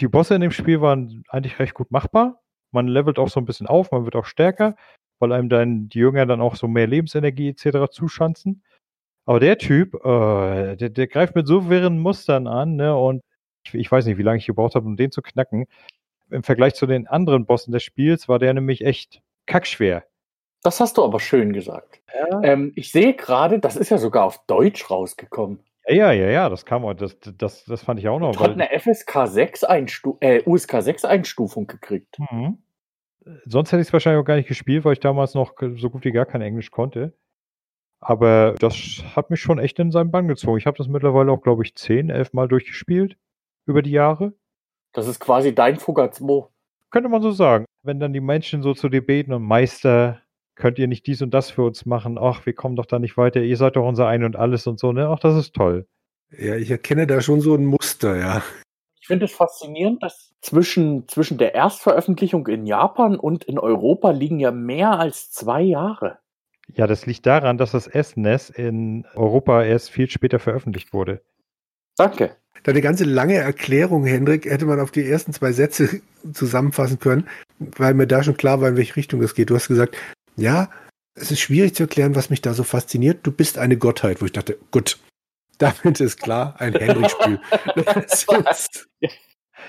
Speaker 2: Die Bosse in dem Spiel waren eigentlich recht gut machbar. Man levelt auch so ein bisschen auf, man wird auch stärker, weil einem dann die Jünger dann auch so mehr Lebensenergie etc. zuschanzen. Aber der Typ, äh, der, der greift mit so wirren Mustern an, ne? Und ich, ich weiß nicht, wie lange ich gebraucht habe, um den zu knacken. Im Vergleich zu den anderen Bossen des Spiels war der nämlich echt kackschwer.
Speaker 1: Das hast du aber schön gesagt.
Speaker 2: Ja.
Speaker 1: Ähm, ich sehe gerade, das ist ja sogar auf Deutsch rausgekommen.
Speaker 2: Ja, ja, ja, das kam auch, das, das, das fand ich auch noch.
Speaker 1: Hat eine FSK 6 Einstu äh, USK 6 Einstufung gekriegt.
Speaker 2: Mhm. Sonst hätte ich es wahrscheinlich auch gar nicht gespielt, weil ich damals noch so gut wie gar kein Englisch konnte. Aber das hat mich schon echt in seinen Bann gezogen. Ich habe das mittlerweile auch, glaube ich, 10, 11 Mal durchgespielt über die Jahre.
Speaker 1: Das ist quasi dein 2.
Speaker 2: Könnte man so sagen. Wenn dann die Menschen so zu dir beten und Meister, könnt ihr nicht dies und das für uns machen? Ach, wir kommen doch da nicht weiter. Ihr seid doch unser Ein und Alles und so, ne? Ach, das ist toll.
Speaker 3: Ja, ich erkenne da schon so ein Muster, ja.
Speaker 1: Ich finde es faszinierend, dass zwischen, zwischen der Erstveröffentlichung in Japan und in Europa liegen ja mehr als zwei Jahre.
Speaker 2: Ja, das liegt daran, dass das SNES in Europa erst viel später veröffentlicht wurde.
Speaker 1: Danke.
Speaker 3: Deine ganze lange Erklärung, Hendrik, hätte man auf die ersten zwei Sätze zusammenfassen können, weil mir da schon klar war, in welche Richtung das geht. Du hast gesagt, ja, es ist schwierig zu erklären, was mich da so fasziniert. Du bist eine Gottheit, wo ich dachte, gut, *laughs* damit ist klar, ein Hendrik-Spiel. *laughs*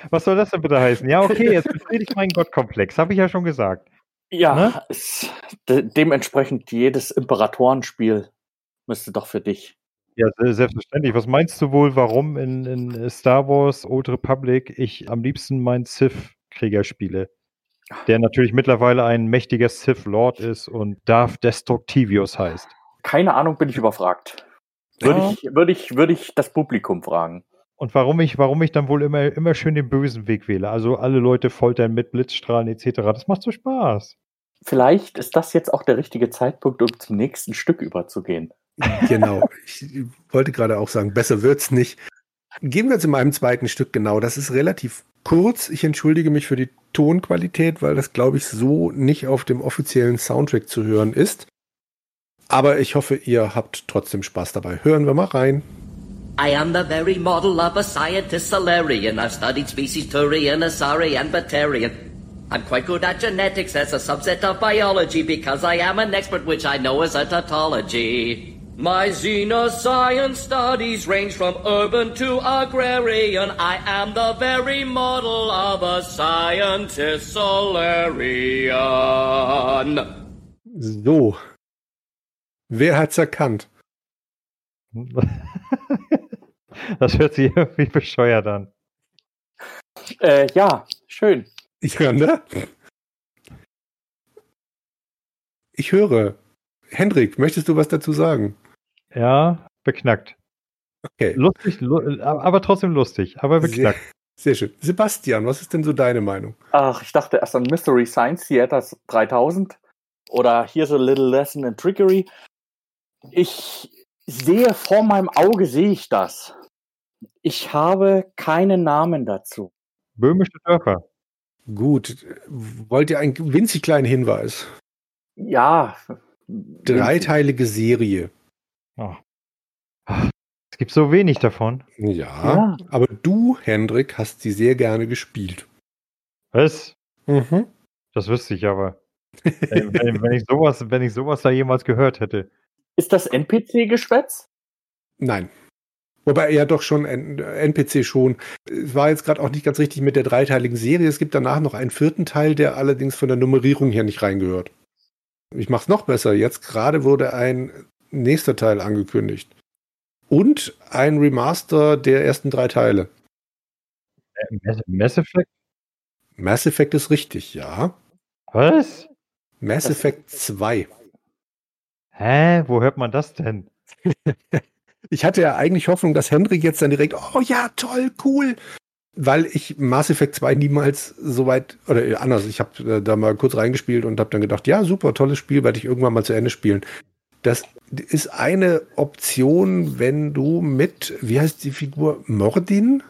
Speaker 2: was soll das denn bitte heißen? Ja, okay, jetzt befriedige ich meinen Gottkomplex, habe ich ja schon gesagt.
Speaker 1: Ja, ne? es, de dementsprechend jedes Imperatorenspiel müsste doch für dich.
Speaker 2: Ja, selbstverständlich. Was meinst du wohl, warum in, in Star Wars Old Republic ich am liebsten meinen Sith-Krieger spiele? Der natürlich mittlerweile ein mächtiger Sith Lord ist und Darth Destructivius heißt.
Speaker 1: Keine Ahnung, bin ich überfragt. Würde, ja. ich, würde, ich, würde ich das Publikum fragen.
Speaker 2: Und warum ich, warum ich dann wohl immer, immer schön den bösen Weg wähle. Also alle Leute foltern mit Blitzstrahlen etc. Das macht so Spaß.
Speaker 1: Vielleicht ist das jetzt auch der richtige Zeitpunkt, um zum nächsten Stück überzugehen.
Speaker 3: Genau. Ich wollte gerade auch sagen, besser wird's nicht. Gehen wir zu meinem zweiten Stück genau. Das ist relativ kurz. Ich entschuldige mich für die Tonqualität, weil das, glaube ich, so nicht auf dem offiziellen Soundtrack zu hören ist. Aber ich hoffe, ihr habt trotzdem Spaß dabei. Hören wir mal rein. I am the very model of a scientist Solarian. I've studied species Turian, Asari, and Batarian. I'm quite good at genetics as a subset of biology because I am an expert which I know as a tautology. My xenoscience studies range from urban to agrarian. I am the very model of a scientist Solarian. So. Wer hat's erkannt? *laughs*
Speaker 2: Das hört sich irgendwie bescheuert an.
Speaker 1: Äh, ja, schön.
Speaker 3: Ja, ne? Ich höre. Hendrik, möchtest du was dazu sagen?
Speaker 2: Ja, beknackt.
Speaker 3: Okay.
Speaker 2: Lustig, aber trotzdem lustig, aber beknackt.
Speaker 3: Sehr, sehr, schön. Sebastian, was ist denn so deine Meinung?
Speaker 1: Ach, ich dachte erst an Mystery Science Theater 3000 oder Here's a Little Lesson in Trickery. Ich sehe vor meinem Auge, sehe ich das. Ich habe keinen Namen dazu.
Speaker 2: Böhmische Dörfer.
Speaker 3: Gut. Wollt ihr einen winzig kleinen Hinweis?
Speaker 1: Ja.
Speaker 3: Dreiteilige Serie.
Speaker 2: Oh. Es gibt so wenig davon.
Speaker 3: Ja, ja, aber du, Hendrik, hast sie sehr gerne gespielt.
Speaker 2: Was? Mhm. Das wüsste ich aber. *laughs* wenn, wenn, ich sowas, wenn ich sowas da jemals gehört hätte.
Speaker 1: Ist das NPC-Geschwätz?
Speaker 3: Nein. Wobei ja doch schon NPC schon. Es war jetzt gerade auch nicht ganz richtig mit der dreiteiligen Serie. Es gibt danach noch einen vierten Teil, der allerdings von der Nummerierung hier nicht reingehört. Ich mach's noch besser. Jetzt gerade wurde ein nächster Teil angekündigt. Und ein Remaster der ersten drei Teile.
Speaker 2: Mass Effect?
Speaker 3: Mass Effect ist richtig, ja.
Speaker 2: Was?
Speaker 3: Mass Effect 2.
Speaker 2: Hä? Wo hört man das denn? *laughs*
Speaker 3: ich hatte ja eigentlich Hoffnung, dass Hendrik jetzt dann direkt, oh ja, toll, cool. Weil ich Mass Effect 2 niemals so weit, oder anders, ich habe äh, da mal kurz reingespielt und habe dann gedacht, ja, super, tolles Spiel, werde ich irgendwann mal zu Ende spielen. Das ist eine Option, wenn du mit, wie heißt die Figur, Mordin?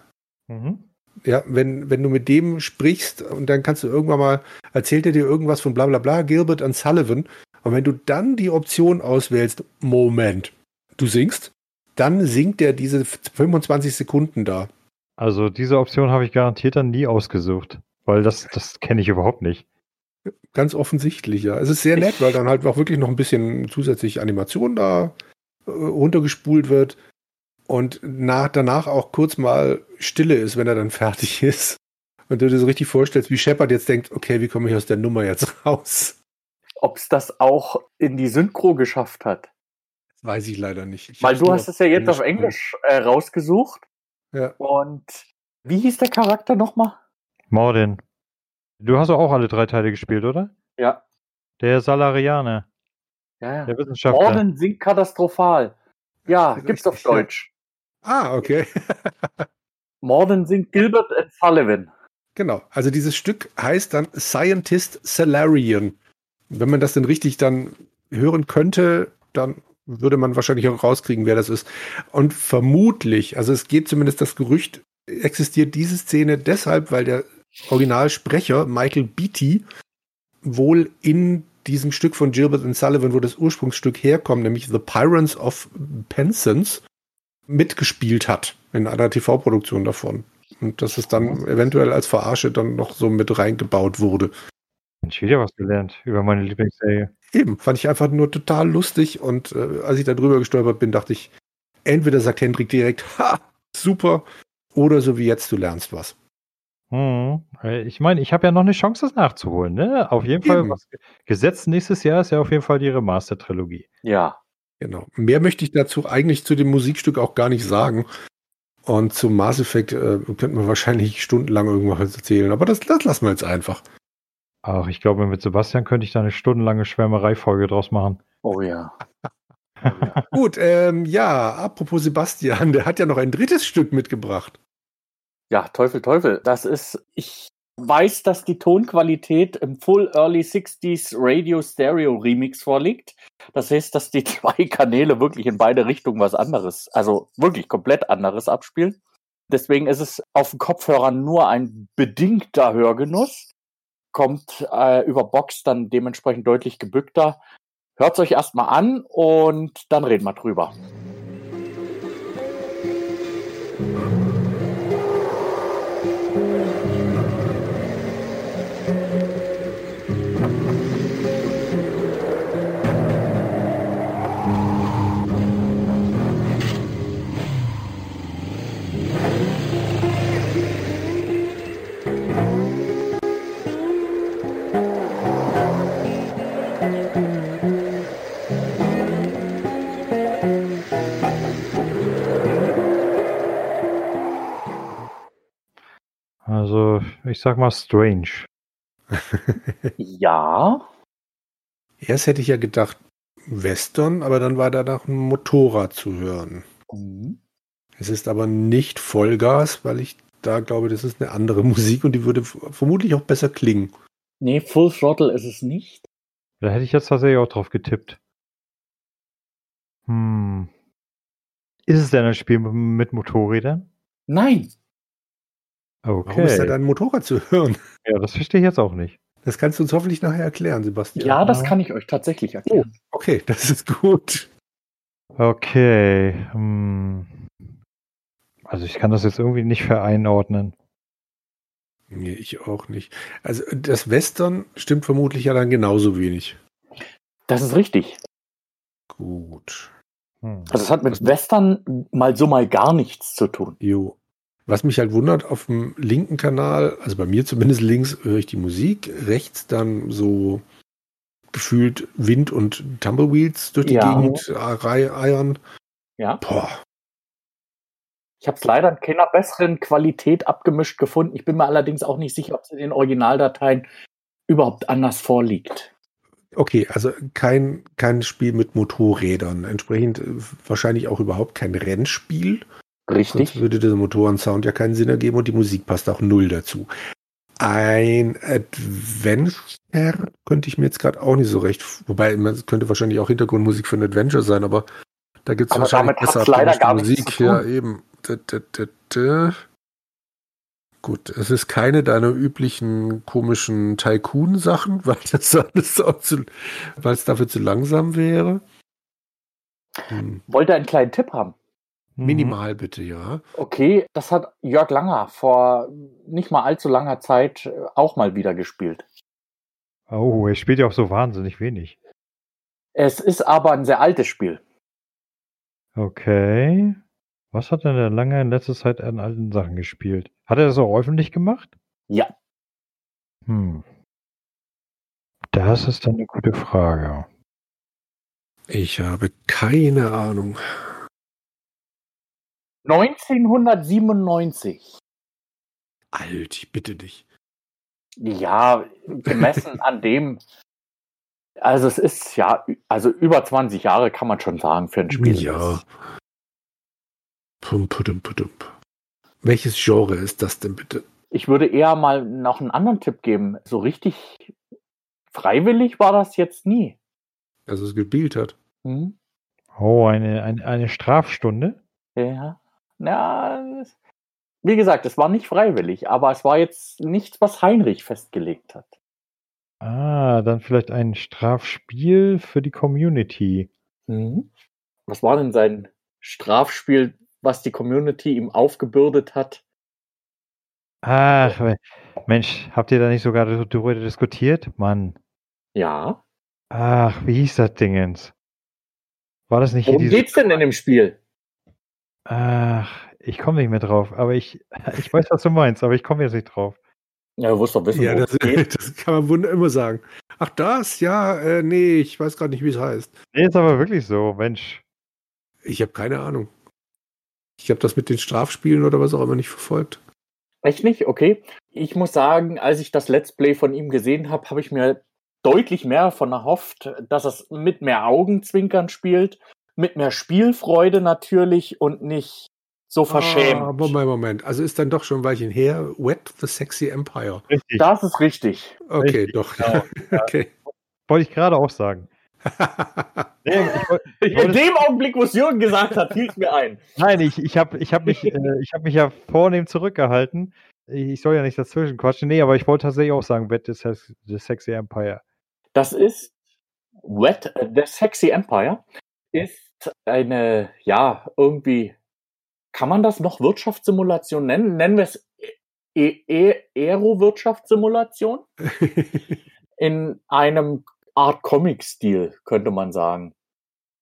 Speaker 3: Mhm. Ja, wenn, wenn du mit dem sprichst und dann kannst du irgendwann mal, erzählt er dir irgendwas von bla bla bla, Gilbert und Sullivan. Und wenn du dann die Option auswählst, Moment, du singst, dann singt er diese 25 Sekunden da.
Speaker 2: Also diese Option habe ich garantiert dann nie ausgesucht, weil das, das kenne ich überhaupt nicht.
Speaker 3: Ganz offensichtlich, ja. Es ist sehr nett, weil dann halt auch wirklich noch ein bisschen zusätzlich Animation da äh, runtergespult wird und nach, danach auch kurz mal Stille ist, wenn er dann *laughs* fertig ist. Und du dir so richtig vorstellst, wie Shepard jetzt denkt, okay, wie komme ich aus der Nummer jetzt *laughs* raus?
Speaker 1: Ob es das auch in die Synchro geschafft hat.
Speaker 3: Das weiß ich leider nicht. Ich
Speaker 1: Weil du hast es ja jetzt auf Englisch äh, rausgesucht.
Speaker 3: Ja.
Speaker 1: Und wie hieß der Charakter nochmal?
Speaker 2: Mordin. Du hast doch auch alle drei Teile gespielt, oder?
Speaker 1: Ja.
Speaker 2: Der Salarianer,
Speaker 1: Ja, ja.
Speaker 2: der Wissenschaftler.
Speaker 1: Morden singt katastrophal. Ja, gibt's auf. Deutsch.
Speaker 3: Ah, okay. *laughs*
Speaker 1: Morden singt Gilbert and Sullivan.
Speaker 3: Genau. Also dieses Stück heißt dann Scientist Salarian. Wenn man das denn richtig dann hören könnte, dann würde man wahrscheinlich auch rauskriegen, wer das ist. Und vermutlich, also es geht zumindest das Gerücht, existiert diese Szene deshalb, weil der Originalsprecher Michael Beatty wohl in diesem Stück von Gilbert and Sullivan, wo das Ursprungsstück herkommt, nämlich The Pirates of Penzance, mitgespielt hat in einer TV-Produktion davon. Und dass es dann eventuell als Verarsche dann noch so mit reingebaut wurde.
Speaker 2: Ich wieder was gelernt über meine Lieblingsserie.
Speaker 3: Eben, fand ich einfach nur total lustig und äh, als ich da drüber gestolpert bin, dachte ich, entweder sagt Hendrik direkt, ha, super, oder so wie jetzt, du lernst was.
Speaker 2: Hm. Ich meine, ich habe ja noch eine Chance, das nachzuholen. Ne? Auf jeden Fall,
Speaker 3: Eben.
Speaker 2: was gesetzt nächstes Jahr ist ja auf jeden Fall die Remaster-Trilogie.
Speaker 1: Ja.
Speaker 3: Genau. Mehr möchte ich dazu eigentlich zu dem Musikstück auch gar nicht sagen. Und zum Mass Effect äh, könnte man wahrscheinlich stundenlang irgendwas erzählen, aber das, das lassen wir jetzt einfach.
Speaker 2: Ach, ich glaube, mit Sebastian könnte ich da eine stundenlange Schwärmerei-Folge draus machen.
Speaker 1: Oh ja. *laughs*
Speaker 3: Gut, ähm, ja, apropos Sebastian, *laughs* der hat ja noch ein drittes Stück mitgebracht.
Speaker 1: Ja, Teufel, Teufel. Das ist, ich weiß, dass die Tonqualität im Full Early 60s Radio Stereo Remix vorliegt. Das heißt, dass die *laughs* zwei Kanäle wirklich in beide Richtungen was anderes, also wirklich komplett anderes abspielen. Deswegen ist es auf den Kopfhörern nur ein bedingter Hörgenuss. Kommt äh, über Box dann dementsprechend deutlich gebückter. Hört euch erstmal an und dann reden wir drüber.
Speaker 2: Also, ich sag mal strange. *laughs*
Speaker 1: Ja,
Speaker 3: Erst hätte ich ja gedacht Western, aber dann war da noch ein Motorrad zu hören.
Speaker 1: Mhm.
Speaker 3: Es ist aber nicht Vollgas, weil ich da glaube, das ist eine andere *laughs* Musik und die würde vermutlich auch besser klingen.
Speaker 1: Nee, Full Throttle ist es nicht.
Speaker 2: Da hätte ich jetzt tatsächlich auch drauf getippt. Hm. Ist es denn ein Spiel mit Motorrädern?
Speaker 1: Nein.
Speaker 3: Warum ist da
Speaker 2: Okay.
Speaker 3: dann ein Motorrad zu hören?
Speaker 2: Ja, das verstehe ich jetzt auch nicht.
Speaker 3: Das kannst du uns hoffentlich nachher erklären, Sebastian.
Speaker 1: Ja, das kann ich euch tatsächlich erklären.
Speaker 3: Okay, *laughs* das ist gut.
Speaker 2: Okay. Hm. Also ich kann das jetzt irgendwie nicht vereinordnen.
Speaker 3: Nee, ich auch nicht. Also das Western stimmt vermutlich ja dann genauso wenig.
Speaker 1: Das ist richtig.
Speaker 3: Gut.
Speaker 2: Hm.
Speaker 1: Also es hat mit Western mal so mal gar nichts zu tun.
Speaker 3: Jo. Was mich halt wundert, auf dem linken Kanal, also bei mir zumindest links, höre ich die Musik, rechts dann so gefühlt Wind und Tumbleweeds durch die
Speaker 1: Ja.
Speaker 3: Gegend rei- eiern.
Speaker 1: Ja.
Speaker 3: Boah,
Speaker 1: Ich habe es leider in keiner besseren Qualität abgemischt gefunden. Ich bin mir allerdings auch nicht sicher, ob es in den Originaldateien überhaupt anders vorliegt.
Speaker 3: okay, also kein, kein Spiel mit Motorrädern. Entsprechend äh, wahrscheinlich auch überhaupt kein Rennspiel. Sonst
Speaker 1: Richtig?
Speaker 3: würde der Motorensound ja keinen Sinn ergeben und die Musik passt auch null dazu. Ein Adventure könnte ich mir jetzt gerade auch nicht so recht, wobei man könnte wahrscheinlich auch Hintergrundmusik für ein Adventure sein, aber da gibt es wahrscheinlich besser
Speaker 1: leider gar
Speaker 3: Musik. Ja, eben. Da, da, da, da. Gut, es ist keine deiner üblichen komischen Tycoon-Sachen, *laughs* weil das alles auch zu, weil es dafür zu langsam wäre. Hm.
Speaker 1: Wollt ihr einen kleinen Tipp haben?
Speaker 2: Mhm.
Speaker 3: Minimal bitte, ja.
Speaker 1: Okay, das hat Jörg Langer vor nicht mal allzu langer Zeit äh, auch mal wieder gespielt.
Speaker 2: Oh, er spielt ja auch so wahnsinnig wenig.
Speaker 1: Es ist aber ein sehr altes Spiel.
Speaker 2: Okay. Was hat denn der lange in letzter Zeit an alten Sachen gespielt? Hat er das auch öffentlich gemacht?
Speaker 1: Ja.
Speaker 2: Hm. Das ist dann eine gute Frage.
Speaker 3: Ich habe keine Ahnung.
Speaker 1: 1997.
Speaker 3: Alt, ich bitte dich.
Speaker 1: Ja, gemessen an dem, also es ist ja, also über 20 Jahre kann man schon sagen für ein Spiel.
Speaker 3: Ja. Pum, pudum, pudum. Welches Genre ist das denn bitte?
Speaker 1: Ich würde eher mal noch einen anderen Tipp geben. So richtig freiwillig war das jetzt nie.
Speaker 3: Also es gespielt hat.
Speaker 1: Hm?
Speaker 2: Oh, eine, eine, eine Strafstunde?
Speaker 1: Ja. Ja, wie gesagt, es war nicht freiwillig, aber es war jetzt nichts, was Heinrich festgelegt hat.
Speaker 2: Ah, dann vielleicht ein Strafspiel für die Community.
Speaker 1: Mhm. Was war denn sein Strafspiel, was die Community ihm aufgebürdet hat?
Speaker 2: Ach, me- Mensch, habt ihr da nicht sogar so darüber diskutiert? Mann.
Speaker 1: Ja.
Speaker 2: Ach, wie hieß das Dingens? War das nicht
Speaker 1: Worum geht's denn in dem Spiel?
Speaker 2: Ach, ich komme nicht mehr drauf, aber ich, *laughs* ich weiß, was du meinst, aber ich komme jetzt nicht drauf.
Speaker 1: Ja, du wirst doch wissen,
Speaker 3: Ja, das, *laughs* das kann man wunder immer sagen. Ach, das? Ja, äh, nee, ich weiß gerade nicht, wie es heißt.
Speaker 2: Nee, ist aber wirklich so, Mensch.
Speaker 3: Ich habe keine Ahnung. Ich habe das mit den Strafspielen oder was auch immer nicht verfolgt.
Speaker 1: Echt nicht? Okay. Ich muss sagen, als ich das Let's Play von ihm gesehen habe, habe ich mir deutlich mehr davon erhofft, dass es mit mehr Augenzwinkern spielt, mit mehr Spielfreude natürlich und nicht so verschämt.
Speaker 3: Ah, Moment, Moment. Also ist dann doch schon ein Weilchen her. Wet the Sexy Empire.
Speaker 2: Richtig,
Speaker 1: Das ist richtig.
Speaker 3: Okay,
Speaker 2: Richtig,
Speaker 3: doch.
Speaker 2: genau. *laughs*
Speaker 3: okay.
Speaker 2: wollte ich gerade auch sagen. *laughs* Nee, ich, woll- *laughs*
Speaker 1: In dem Augenblick, wo es Jürgen gesagt hat, fiel es mir ein.
Speaker 2: nein, ich, ich habe ich hab mich, äh, ich hab mich ja vornehm zurückgehalten. Ich soll ja nicht dazwischen quatschen. Nee, aber ich wollte tatsächlich auch sagen, Bad the, Sex, the Sexy Empire.
Speaker 1: Das ist Wet, The Sexy Empire ist eine, ja, irgendwie, kann man das noch Wirtschaftssimulation nennen? Nennen wir es e e Aero-Wirtschaftssimulation? *laughs* in einem Art Comic-Stil, könnte man sagen.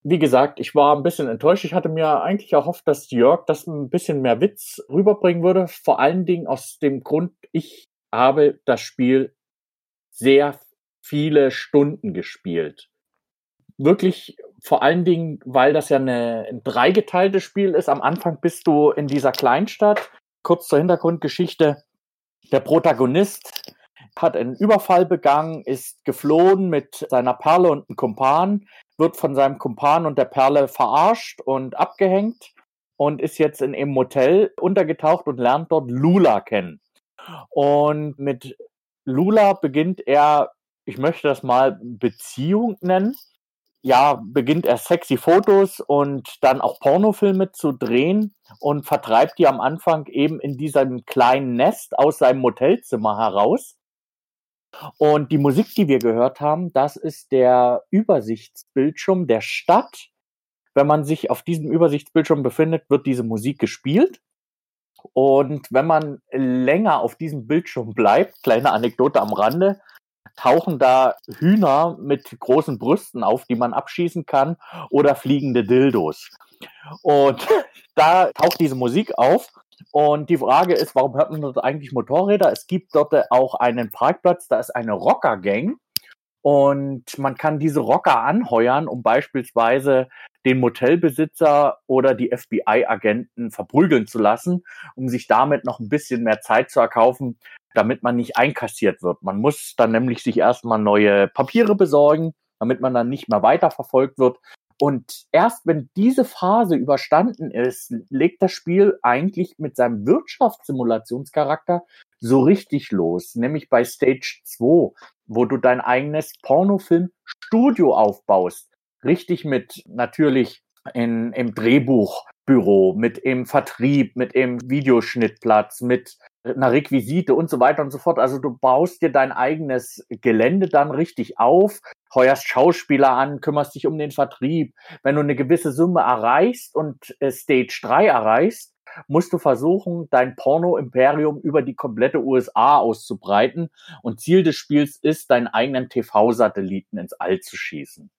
Speaker 1: Wie gesagt, ich war ein bisschen enttäuscht. Ich hatte mir eigentlich erhofft, dass Jörg das ein bisschen mehr Witz rüberbringen würde. Vor allen Dingen aus dem Grund, ich habe das Spiel sehr viele Stunden gespielt. Wirklich vor allen Dingen, weil das ja eine, ein dreigeteiltes Spiel ist. Am Anfang bist du in dieser Kleinstadt. Kurz zur Hintergrundgeschichte. Der Protagonist hat einen Überfall begangen, ist geflohen mit seiner Perle und einem Kumpan, wird von seinem Kumpan und der Perle verarscht und abgehängt und ist jetzt in einem Motel untergetaucht und lernt dort Lula kennen. Und mit Lula beginnt er, ich möchte das mal Beziehung nennen. Ja, beginnt er sexy Fotos und dann auch Pornofilme zu drehen und vertreibt die am Anfang eben in diesem kleinen Nest aus seinem Motelzimmer heraus. Und die Musik, die wir gehört haben, das ist der Übersichtsbildschirm der Stadt. Wenn man sich auf diesem Übersichtsbildschirm befindet, wird diese Musik gespielt. Und wenn man länger auf diesem Bildschirm bleibt, kleine Anekdote am Rande, tauchen da Hühner mit großen Brüsten auf, die man abschießen kann, oder fliegende Dildos. Und *laughs* da taucht diese Musik auf. Und die Frage ist, warum hört man dort eigentlich Motorräder? Es gibt dort auch einen Parkplatz, da ist eine Rocker-Gang. Und man kann diese Rocker anheuern, um beispielsweise den Motelbesitzer oder die FBI-Agenten verprügeln zu lassen, um sich damit noch ein bisschen mehr Zeit zu erkaufen, damit man nicht einkassiert wird. Man muss dann nämlich sich erstmal neue Papiere besorgen, damit man dann nicht mehr weiterverfolgt wird. Und erst wenn diese Phase überstanden ist, legt das Spiel eigentlich mit seinem Wirtschaftssimulationscharakter so richtig los, nämlich bei Stage 2, wo du dein eigenes Pornofilmstudio aufbaust. Richtig mit natürlich in, im Drehbuchbüro, mit im Vertrieb, mit im Videoschnittplatz, mit einer Requisite und so weiter und so fort. Also du baust dir dein eigenes Gelände dann richtig auf, heuerst Schauspieler an, kümmerst dich um den Vertrieb. Wenn du eine gewisse Summe erreichst und äh, Stage 3 erreichst, musst du versuchen, dein Porno-Imperium über die komplette USA auszubreiten. Und Ziel des Spiels ist, deinen eigenen TV-Satelliten ins All zu schießen.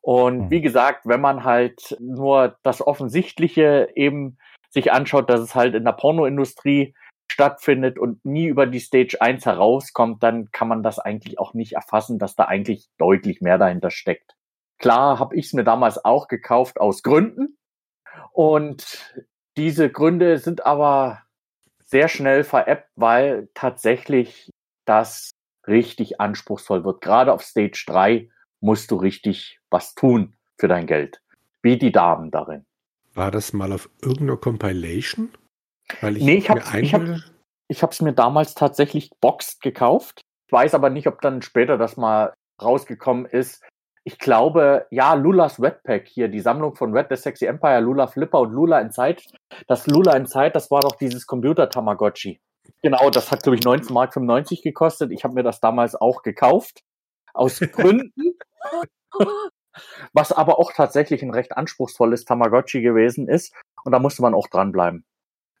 Speaker 1: Und
Speaker 2: Hm.
Speaker 1: wie gesagt, wenn man halt nur das Offensichtliche eben sich anschaut, dass es halt in der Pornoindustrie stattfindet und nie über die Stage 1 herauskommt, dann kann man das eigentlich auch nicht erfassen, dass da eigentlich deutlich mehr dahinter steckt. Klar habe ich es mir damals auch gekauft aus Gründen und diese Gründe sind aber sehr schnell veräppt, weil tatsächlich das richtig anspruchsvoll wird. Gerade auf Stage 3 musst du richtig was tun für dein Geld. Wie die Damen darin.
Speaker 3: War das mal auf irgendeiner Compilation?
Speaker 1: Weil ich nee, ich habe ich hab, ich hab's mir damals tatsächlich boxed gekauft. Ich weiß aber nicht, ob dann später das mal rausgekommen ist. Ich glaube, ja, Lulas Red Pack hier, die Sammlung von Red the Sexy Empire, Lula Flipper und Lula Inside. Das Lula Inside, das war doch dieses Computer-Tamagotchi. Genau, das hat, glaube ich, 19 Mark 95 gekostet. Ich habe mir das damals auch gekauft. Aus *laughs* Gründen. was aber auch tatsächlich ein recht anspruchsvolles Tamagotchi gewesen ist. Und da musste man auch dranbleiben.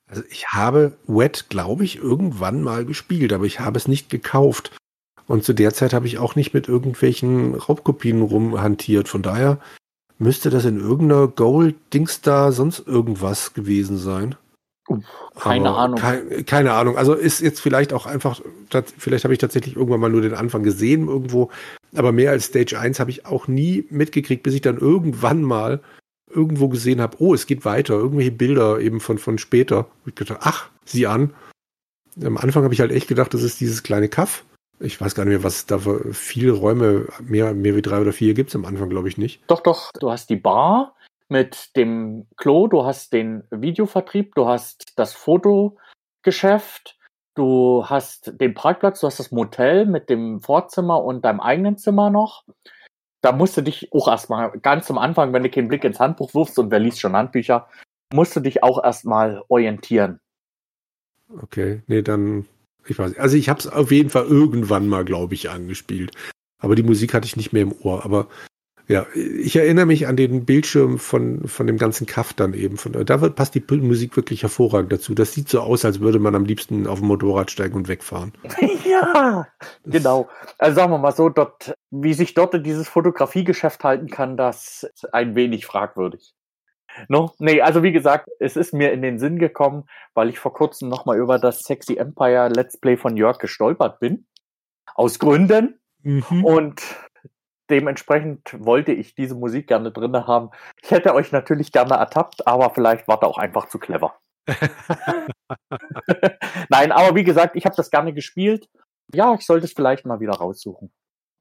Speaker 3: Also ich habe Wet, glaube ich, irgendwann mal gespielt, aber ich habe es nicht gekauft. Und zu der Zeit habe ich auch nicht mit irgendwelchen Raubkopien rumhantiert. Von daher müsste das in irgendeiner Gold-Dings da sonst irgendwas gewesen sein.
Speaker 1: Keine Aber Ahnung.
Speaker 3: Kein, keine Ahnung. Also ist jetzt vielleicht auch einfach, vielleicht habe ich tatsächlich irgendwann mal nur den Anfang gesehen irgendwo. Aber mehr als Stage 1 habe ich auch nie mitgekriegt, bis ich dann irgendwann mal irgendwo gesehen habe, oh, es geht weiter. Irgendwelche Bilder eben von, von später. Ich gedacht, ach, sieh an. Am Anfang habe ich halt echt gedacht, das ist dieses kleine Kaff. Ich weiß gar nicht mehr, was da für viele Räume, mehr, mehr wie drei oder vier gibt es am Anfang, glaube ich nicht.
Speaker 1: Doch, doch, du hast die Bar mit dem Klo, du hast den Videovertrieb, du hast das Fotogeschäft, du hast den Parkplatz, du hast das Motel mit dem Vorzimmer und deinem eigenen Zimmer noch. Da musst du dich auch erstmal ganz am Anfang, wenn du keinen Blick ins Handbuch wirfst und wer liest schon Handbücher, musst du dich auch erstmal orientieren.
Speaker 3: Okay, nee, dann ich weiß nicht. Also ich habe es auf jeden Fall irgendwann mal, glaube ich, angespielt. Aber die Musik hatte ich nicht mehr im Ohr. Aber ja, ich erinnere mich an den Bildschirm von, von dem ganzen Kaff dann eben. Von, da wird, passt die Musik wirklich hervorragend dazu. Das sieht so aus, als würde man am liebsten auf dem Motorrad steigen und wegfahren. *laughs*
Speaker 1: ja, genau. Also sagen wir mal so, dort, wie sich dort dieses Fotografiegeschäft halten kann, das ist ein wenig fragwürdig. No? Nee, also wie gesagt, es ist mir in den Sinn gekommen, weil ich vor kurzem nochmal über das Sexy Empire Let's Play von Jörg gestolpert bin. Aus Gründen. Mhm. Und dementsprechend wollte ich diese Musik gerne drin haben. Ich hätte euch natürlich gerne ertappt, aber vielleicht war da auch einfach zu clever. *laughs* *laughs* Nein, aber wie gesagt, ich habe das gerne gespielt. Ja, ich sollte es vielleicht mal wieder raussuchen.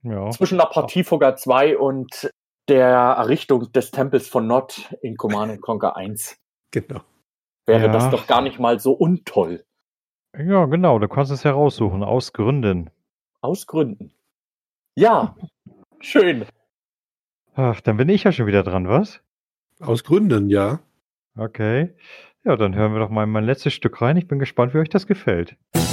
Speaker 1: Ja. Zwischen der Partie Fugger 2 und der Errichtung des Tempels von Nod in Command Conquer 1.
Speaker 3: Genau.
Speaker 1: Wäre ja. das doch gar nicht mal so untoll.
Speaker 2: Ja, genau, du kannst es heraussuchen, aus Gründen.
Speaker 1: Aus Gründen. Ja, schön.
Speaker 2: Ach, dann bin ich ja schon wieder dran, was?
Speaker 3: Aus Gründen, ja.
Speaker 2: Okay. Ja, dann hören wir doch mal in mein letztes Stück rein. Ich bin gespannt, wie euch das gefällt.
Speaker 1: Okay.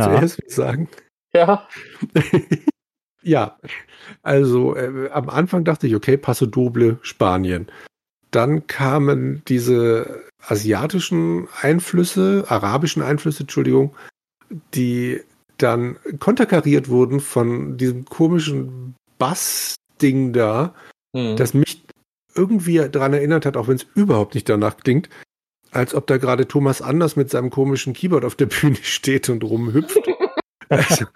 Speaker 3: Na? zuerst sagen?
Speaker 1: Ja. *laughs*
Speaker 3: ja, also äh, am Anfang dachte ich, okay, Paso Doble, Spanien. Dann kamen diese asiatischen Einflüsse, arabischen Einflüsse, Entschuldigung, die dann konterkariert wurden von diesem komischen Bass-Ding da, hm. das mich irgendwie daran erinnert hat, auch wenn es überhaupt nicht danach klingt, als ob da gerade Thomas Anders mit seinem komischen Keyboard auf der Bühne steht und rumhüpft. *laughs* also,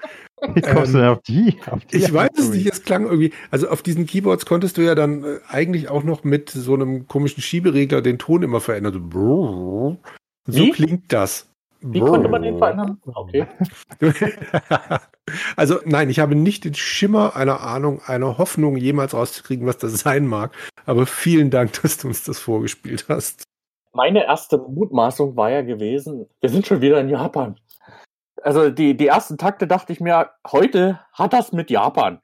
Speaker 2: Wie kommst du denn auf die? Auf die
Speaker 3: Ich weiß es nicht, es klang irgendwie, also auf diesen Keyboards konntest du ja dann äh, eigentlich auch noch mit so einem komischen Schieberegler den Ton immer verändern. So
Speaker 1: Wie?
Speaker 3: klingt das.
Speaker 1: Wie konnte man den verändern? Okay. *laughs*
Speaker 3: Also nein, ich habe nicht den Schimmer einer Ahnung, einer Hoffnung jemals rauszukriegen, was das sein mag. Aber vielen Dank, dass du uns das vorgespielt hast.
Speaker 1: Meine erste Mutmaßung war ja gewesen, wir sind schon wieder in Japan. Also die, die ersten Takte dachte ich mir, heute hat das mit Japan.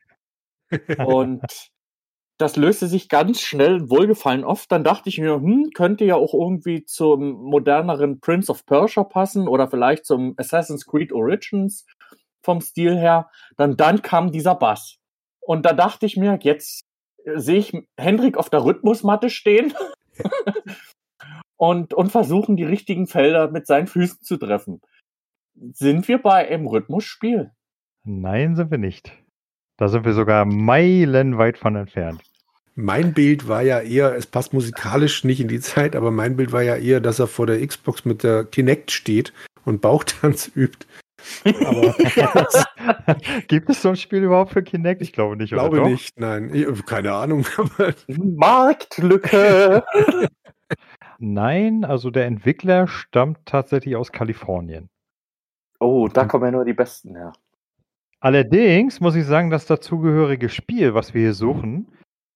Speaker 1: *laughs* Und das löste sich ganz schnell wohlgefallen auf. Dann dachte ich mir, hm, könnte ja auch irgendwie zum moderneren Prince of Persia passen oder vielleicht zum Assassin's Creed Origins vom Stil her. Dann, dann kam dieser Bass. Und da dachte ich mir, jetzt sehe ich Hendrik auf der Rhythmusmatte stehen *laughs* und, und versuchen, die richtigen Felder mit seinen Füßen zu treffen. Sind wir bei einem Rhythmusspiel?
Speaker 2: Nein, sind wir nicht. Da sind wir sogar meilenweit von entfernt.
Speaker 3: Mein Bild war ja eher, es passt musikalisch nicht in die Zeit, aber mein Bild war ja eher, dass er vor der Xbox mit der Kinect steht und Bauchtanz *laughs* übt. Aber *laughs*
Speaker 2: Gibt es so ein Spiel überhaupt für Kinect? Ich glaube nicht.
Speaker 3: ich glaube
Speaker 2: oder doch?
Speaker 3: nicht, nein. Ich, keine Ahnung. *laughs*
Speaker 1: Marktlücke!
Speaker 2: Nein, also der Entwickler stammt tatsächlich aus Kalifornien.
Speaker 1: Oh, da kommen ja nur die Besten her.
Speaker 2: Allerdings muss ich sagen, das dazugehörige Spiel, was wir hier suchen,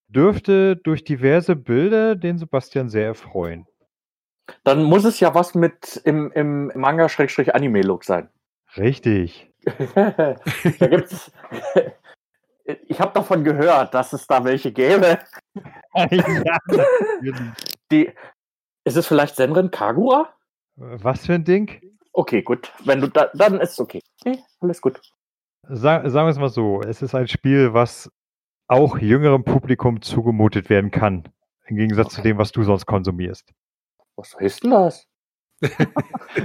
Speaker 2: dürfte durch diverse Bilder den Sebastian sehr erfreuen.
Speaker 1: Dann muss es ja was mit im, im Manga-Anime-Look sein.
Speaker 2: Richtig. *laughs*
Speaker 1: da gibt's. *laughs* Ich habe davon gehört, dass es da welche gäbe.
Speaker 2: ja.
Speaker 1: Die, ist es vielleicht Senrin Kagura?
Speaker 2: Was für ein Ding?
Speaker 1: Okay, gut. Wenn du da, dann ist es okay. Nee, alles gut.
Speaker 2: Sa sagen wir es mal so, es ist ein Spiel, was auch jüngerem Publikum zugemutet werden kann. Im Gegensatz zu
Speaker 1: Okay.
Speaker 2: dem, was du sonst konsumierst.
Speaker 1: Was heißt denn das? *laughs*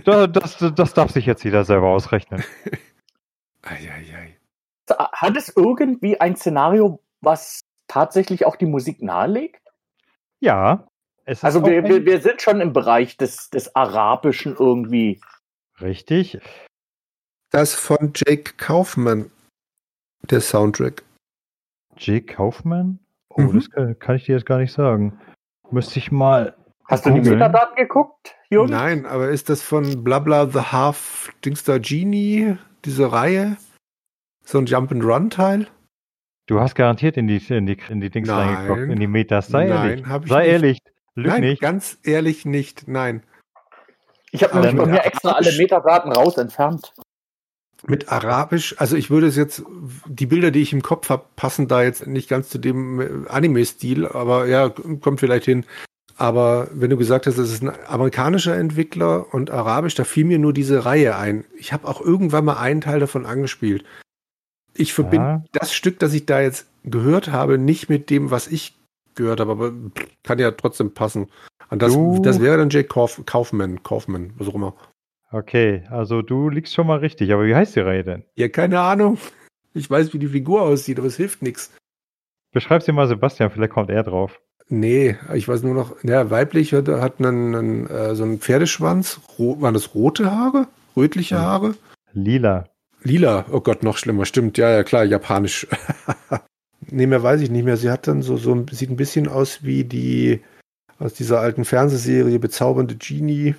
Speaker 2: Da- Das, das darf sich jetzt jeder selber ausrechnen. *laughs*
Speaker 3: Eieiei.
Speaker 1: Hat es irgendwie ein Szenario, was tatsächlich auch die Musik nahelegt?
Speaker 2: Ja.
Speaker 1: Also wir, wir, wir sind schon im Bereich des, des Arabischen irgendwie.
Speaker 2: Richtig.
Speaker 3: Das von Jake Kaufman, der Soundtrack.
Speaker 2: Jake Kaufmann? Oh,
Speaker 3: Mhm.
Speaker 2: das kann, kann ich dir jetzt gar nicht sagen. Müsste ich mal.
Speaker 1: Hast du die
Speaker 2: googeln.
Speaker 1: Metadaten geguckt, Jürgen?
Speaker 3: Nein, aber ist das von Blabla the Half Dingster Genie, diese Reihe? So ein Jump-and-Run-Teil?
Speaker 2: Du hast garantiert in die, in die, in die Dings
Speaker 3: Nein.
Speaker 2: reingeguckt, in die Metas. Sei
Speaker 3: Nein,
Speaker 2: ehrlich.
Speaker 3: hab ich
Speaker 2: Sei
Speaker 3: nicht.
Speaker 2: ehrlich. Lüg
Speaker 3: Nein,
Speaker 2: nicht.
Speaker 3: ganz ehrlich nicht. Nein.
Speaker 1: Ich habe nämlich bei mir extra alle Metadaten raus entfernt.
Speaker 3: Mit Arabisch, also ich würde es jetzt, die Bilder, die ich im Kopf habe, passen da jetzt nicht ganz zu dem äh, Anime-Stil, aber ja, kommt vielleicht hin. Aber wenn du gesagt hast, es ist ein amerikanischer Entwickler und arabisch, da fiel mir nur diese Reihe ein. Ich habe auch irgendwann mal einen Teil davon angespielt. Ich verbinde
Speaker 2: Ja.
Speaker 3: das Stück, das ich da jetzt gehört habe, nicht mit dem, was ich gehört habe, aber kann ja trotzdem passen. Und das,
Speaker 2: Du-
Speaker 3: das wäre dann Jake Kauf, Kaufman, Kaufman, was auch immer.
Speaker 2: Okay, also du liegst schon mal richtig. Aber wie heißt die Reihe denn?
Speaker 3: Ja, keine Ahnung. Ich weiß, wie die Figur aussieht, aber es hilft nichts.
Speaker 2: Beschreib sie mal Sebastian, vielleicht kommt er drauf.
Speaker 3: Nee, ich weiß nur noch, ja, weiblich hat, hat einen, einen, äh, so einen Pferdeschwanz. Ro waren das rote Haare? Rötliche
Speaker 2: Ja.
Speaker 3: Haare?
Speaker 2: Lila.
Speaker 3: Lila. Oh Gott, noch schlimmer. Stimmt, ja, ja, klar, japanisch. *laughs* nee, mehr weiß ich nicht mehr. Sie hat dann so, so, sieht ein bisschen aus wie die aus dieser alten Fernsehserie Bezaubernde Genie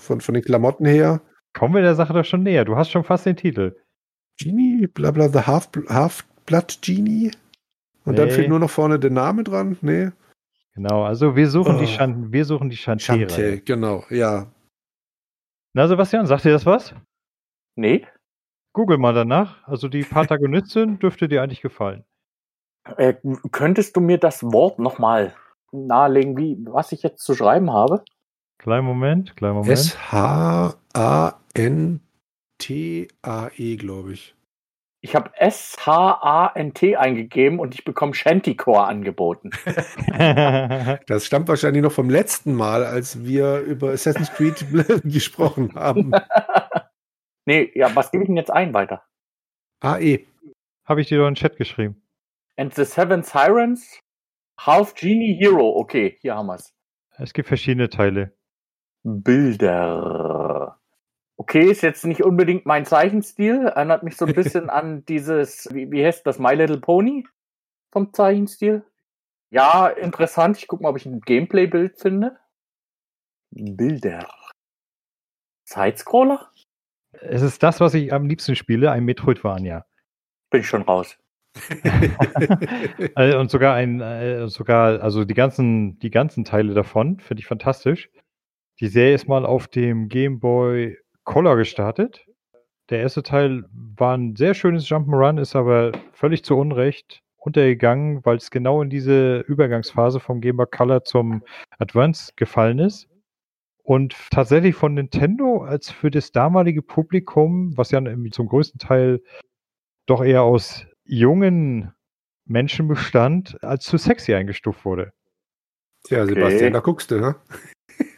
Speaker 3: von, von den Klamotten her.
Speaker 2: Kommen wir der Sache doch schon näher. Du hast schon fast den Titel.
Speaker 3: Genie, bla bla, the Half, Half-Blood Genie. Und dann
Speaker 2: Nee.
Speaker 3: fehlt nur noch vorne der Name dran. Nee.
Speaker 2: Genau, also wir suchen die
Speaker 3: Oh.
Speaker 2: Chan wir suchen die Chantiere.
Speaker 3: Chante, genau, ja.
Speaker 2: Na Sebastian, sagt dir das was?
Speaker 1: Nee.
Speaker 2: Google mal danach. Also die Protagonistin *laughs* dürfte dir eigentlich gefallen.
Speaker 1: Äh, könntest du mir das Wort nochmal nahelegen, wie, was ich jetzt zu schreiben habe?
Speaker 2: Kleinen Moment, kleinen Moment.
Speaker 3: S-H-A-N-T-A-E, glaube ich.
Speaker 1: Ich habe S-H-A-N-T eingegeben und ich bekomme Shantycore angeboten. *laughs*
Speaker 3: Das stammt wahrscheinlich noch vom letzten Mal, als wir über Assassin's Creed *laughs* gesprochen haben. *laughs*
Speaker 1: nee, ja, was gebe ich denn jetzt ein weiter?
Speaker 3: AE.
Speaker 2: Habe ich dir doch in den Chat geschrieben.
Speaker 1: And the Seven Sirens, Half Genie Hero. Okay, hier haben wir es.
Speaker 2: Es gibt verschiedene Teile.
Speaker 1: Bilder. Okay, ist jetzt nicht unbedingt mein Zeichenstil. Erinnert mich so ein *laughs* bisschen an dieses, wie, wie heißt das, My Little Pony vom Zeichenstil. Ja, interessant. Ich gucke mal, ob ich ein Gameplay-Bild finde. Bilder. Sidescroller?
Speaker 2: Es ist das, was ich am liebsten spiele, ein Metroidvania.
Speaker 1: Bin ich schon raus.
Speaker 2: Also, *laughs* und sogar ein, äh, sogar, also die ganzen, die ganzen Teile davon finde ich fantastisch. Die Serie ist mal auf dem Game Boy Color gestartet. Der erste Teil war ein sehr schönes Jump'n'Run, ist aber völlig zu Unrecht untergegangen, weil es genau in diese Übergangsphase vom Game Boy Color zum Advance gefallen ist. Und tatsächlich von Nintendo als für das damalige Publikum, was ja zum größten Teil doch eher aus jungen Menschen bestand, als zu sexy eingestuft wurde.
Speaker 3: Tja, Sebastian, da guckst du, ne?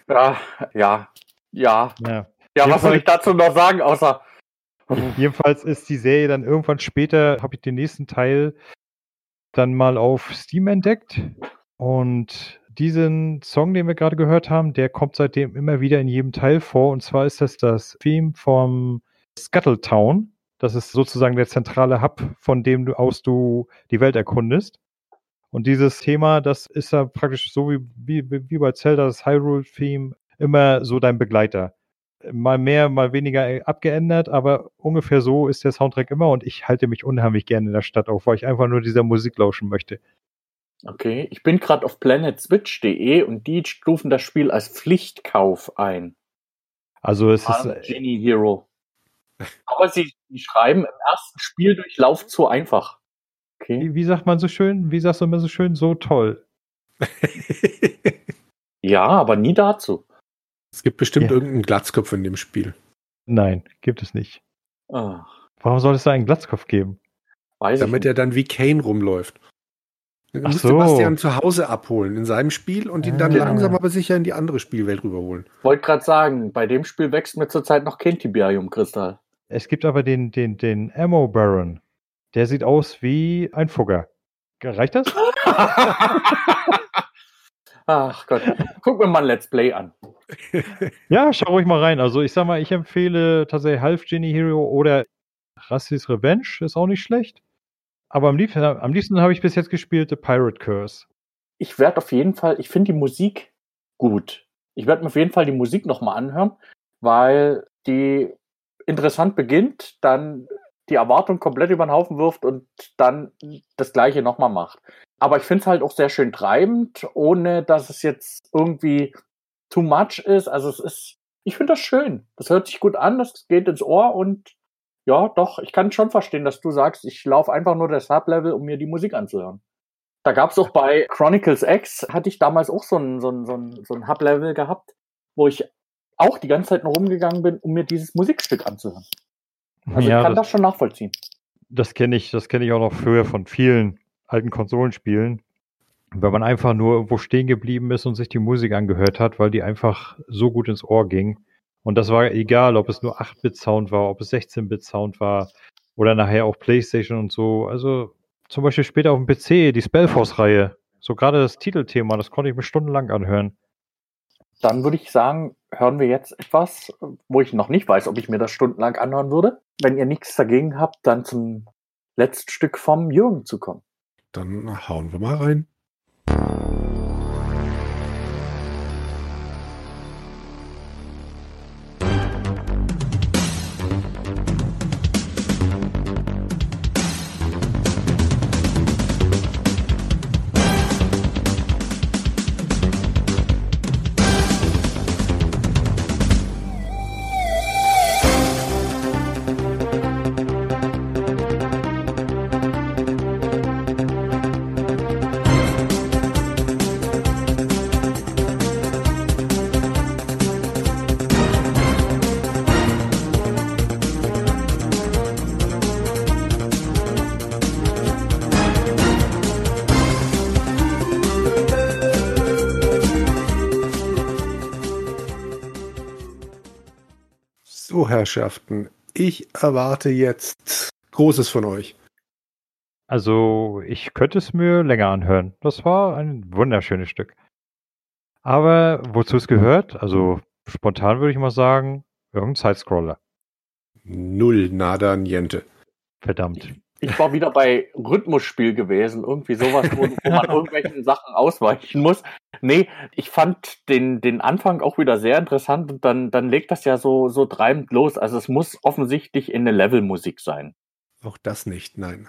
Speaker 1: Ja, ja, ja.
Speaker 2: Ja.
Speaker 1: Ja, was soll ich dazu noch sagen, außer.
Speaker 2: Jedenfalls ist die Serie dann irgendwann später, habe ich den nächsten Teil dann mal auf Steam entdeckt. Und diesen Song, den wir gerade gehört haben, der kommt seitdem immer wieder in jedem Teil vor. Und zwar ist das das Theme vom Scuttletown. Das ist sozusagen der zentrale Hub, von dem du aus du die Welt erkundest. Und dieses Thema, das ist ja praktisch so wie, wie, wie bei Zelda, das Hyrule-Theme, immer so dein Begleiter. Mal mehr, mal weniger abgeändert, aber ungefähr so ist der Soundtrack immer und ich halte mich unheimlich gerne in der Stadt auf, weil ich einfach nur dieser Musik lauschen möchte.
Speaker 1: Okay, ich bin gerade auf planetswitch.de und die stufen das Spiel als Pflichtkauf ein.
Speaker 2: Also es ist.
Speaker 1: Genie Hero. Aber sie, sie schreiben im ersten Spieldurchlauf zu einfach. Okay.
Speaker 2: Wie, wie sagt man so schön? Wie sagst du immer so schön? So toll. *laughs*
Speaker 1: Ja, aber nie dazu.
Speaker 3: es gibt bestimmt
Speaker 2: Ja.
Speaker 3: irgendeinen Glatzkopf in dem Spiel.
Speaker 2: Nein, gibt es nicht.
Speaker 1: Ah,
Speaker 2: Warum soll es da einen Glatzkopf geben?
Speaker 1: weiß
Speaker 3: Damit
Speaker 1: ich
Speaker 3: er dann wie Kane rumläuft. Du
Speaker 2: Ach
Speaker 3: musst
Speaker 2: so.
Speaker 3: Sebastian zu Hause abholen in seinem Spiel und ihn dann
Speaker 2: Ah.
Speaker 3: langsam aber sicher in die andere Spielwelt rüberholen.
Speaker 1: Wollte gerade sagen, bei dem Spiel wächst mir zurzeit noch kein Tiberium-Kristall.
Speaker 2: Es gibt aber den, den, den Ammo Baron. Der sieht aus wie ein Fugger. Reicht das? *laughs*
Speaker 1: Ach Gott, guck mir mal ein Let's Play an. *laughs*
Speaker 2: Ja, schau ruhig mal rein. Also ich sag mal, ich empfehle tatsächlich Half Genie Hero oder Rassis Revenge, ist auch nicht schlecht. Aber am liebsten, am liebsten habe ich bis jetzt gespielt The Pirate Curse.
Speaker 1: Ich werde auf jeden Fall, ich finde die Musik gut. Ich werde mir auf jeden Fall die Musik nochmal anhören, weil die interessant beginnt, dann die Erwartung komplett über den Haufen wirft und dann das gleiche nochmal macht. Aber ich finde es halt auch sehr schön treibend, ohne dass es jetzt irgendwie too much ist. Also es ist, ich finde das schön. Das hört sich gut an, das geht ins Ohr und ja, doch, ich kann schon verstehen, dass du sagst, ich laufe einfach nur das Sublevel, um mir die Musik anzuhören. Da gab es auch bei Chronicles X, hatte ich damals auch so ein, so ein, so ein, so ein Hub-Level gehabt, wo ich auch die ganze Zeit nur rumgegangen bin, um mir dieses Musikstück anzuhören. Also
Speaker 2: ja,
Speaker 1: ich kann
Speaker 2: das,
Speaker 1: das schon nachvollziehen.
Speaker 2: das kenne ich, das kenne ich auch noch früher von vielen alten Konsolenspielen. Wenn man einfach nur irgendwo stehen geblieben ist und sich die Musik angehört hat, weil die einfach so gut ins Ohr ging. Und das war egal, ob es nur 8-Bit-Sound war, ob es 16-Bit-Sound war oder nachher auch PlayStation und so. Also zum Beispiel später auf dem PC, die Spellforce-Reihe. So gerade das Titelthema, das konnte ich mir stundenlang anhören.
Speaker 1: Dann würde ich sagen, hören wir jetzt etwas, wo ich noch nicht weiß, ob ich mir das stundenlang anhören würde. Wenn ihr nichts dagegen habt, dann zum letzten Stück vom Jürgen zu kommen.
Speaker 3: Dann hauen wir mal rein. So, Herrschaften, ich erwarte jetzt Großes von euch.
Speaker 2: Also, ich könnte es mir länger anhören. Das war ein wunderschönes Stück. Aber wozu es gehört, also spontan würde ich mal sagen, Irgendein Sidescroller.
Speaker 3: Null, nada, niente.
Speaker 2: Verdammt.
Speaker 1: Ich war wieder bei Rhythmusspiel gewesen, irgendwie sowas, wo, wo man *laughs* irgendwelchen Sachen ausweichen muss. Nee, ich fand den, den Anfang auch wieder sehr interessant und dann, dann legt das ja so, so treibend los. Also es muss offensichtlich in eine Levelmusik sein.
Speaker 3: Auch das nicht, nein.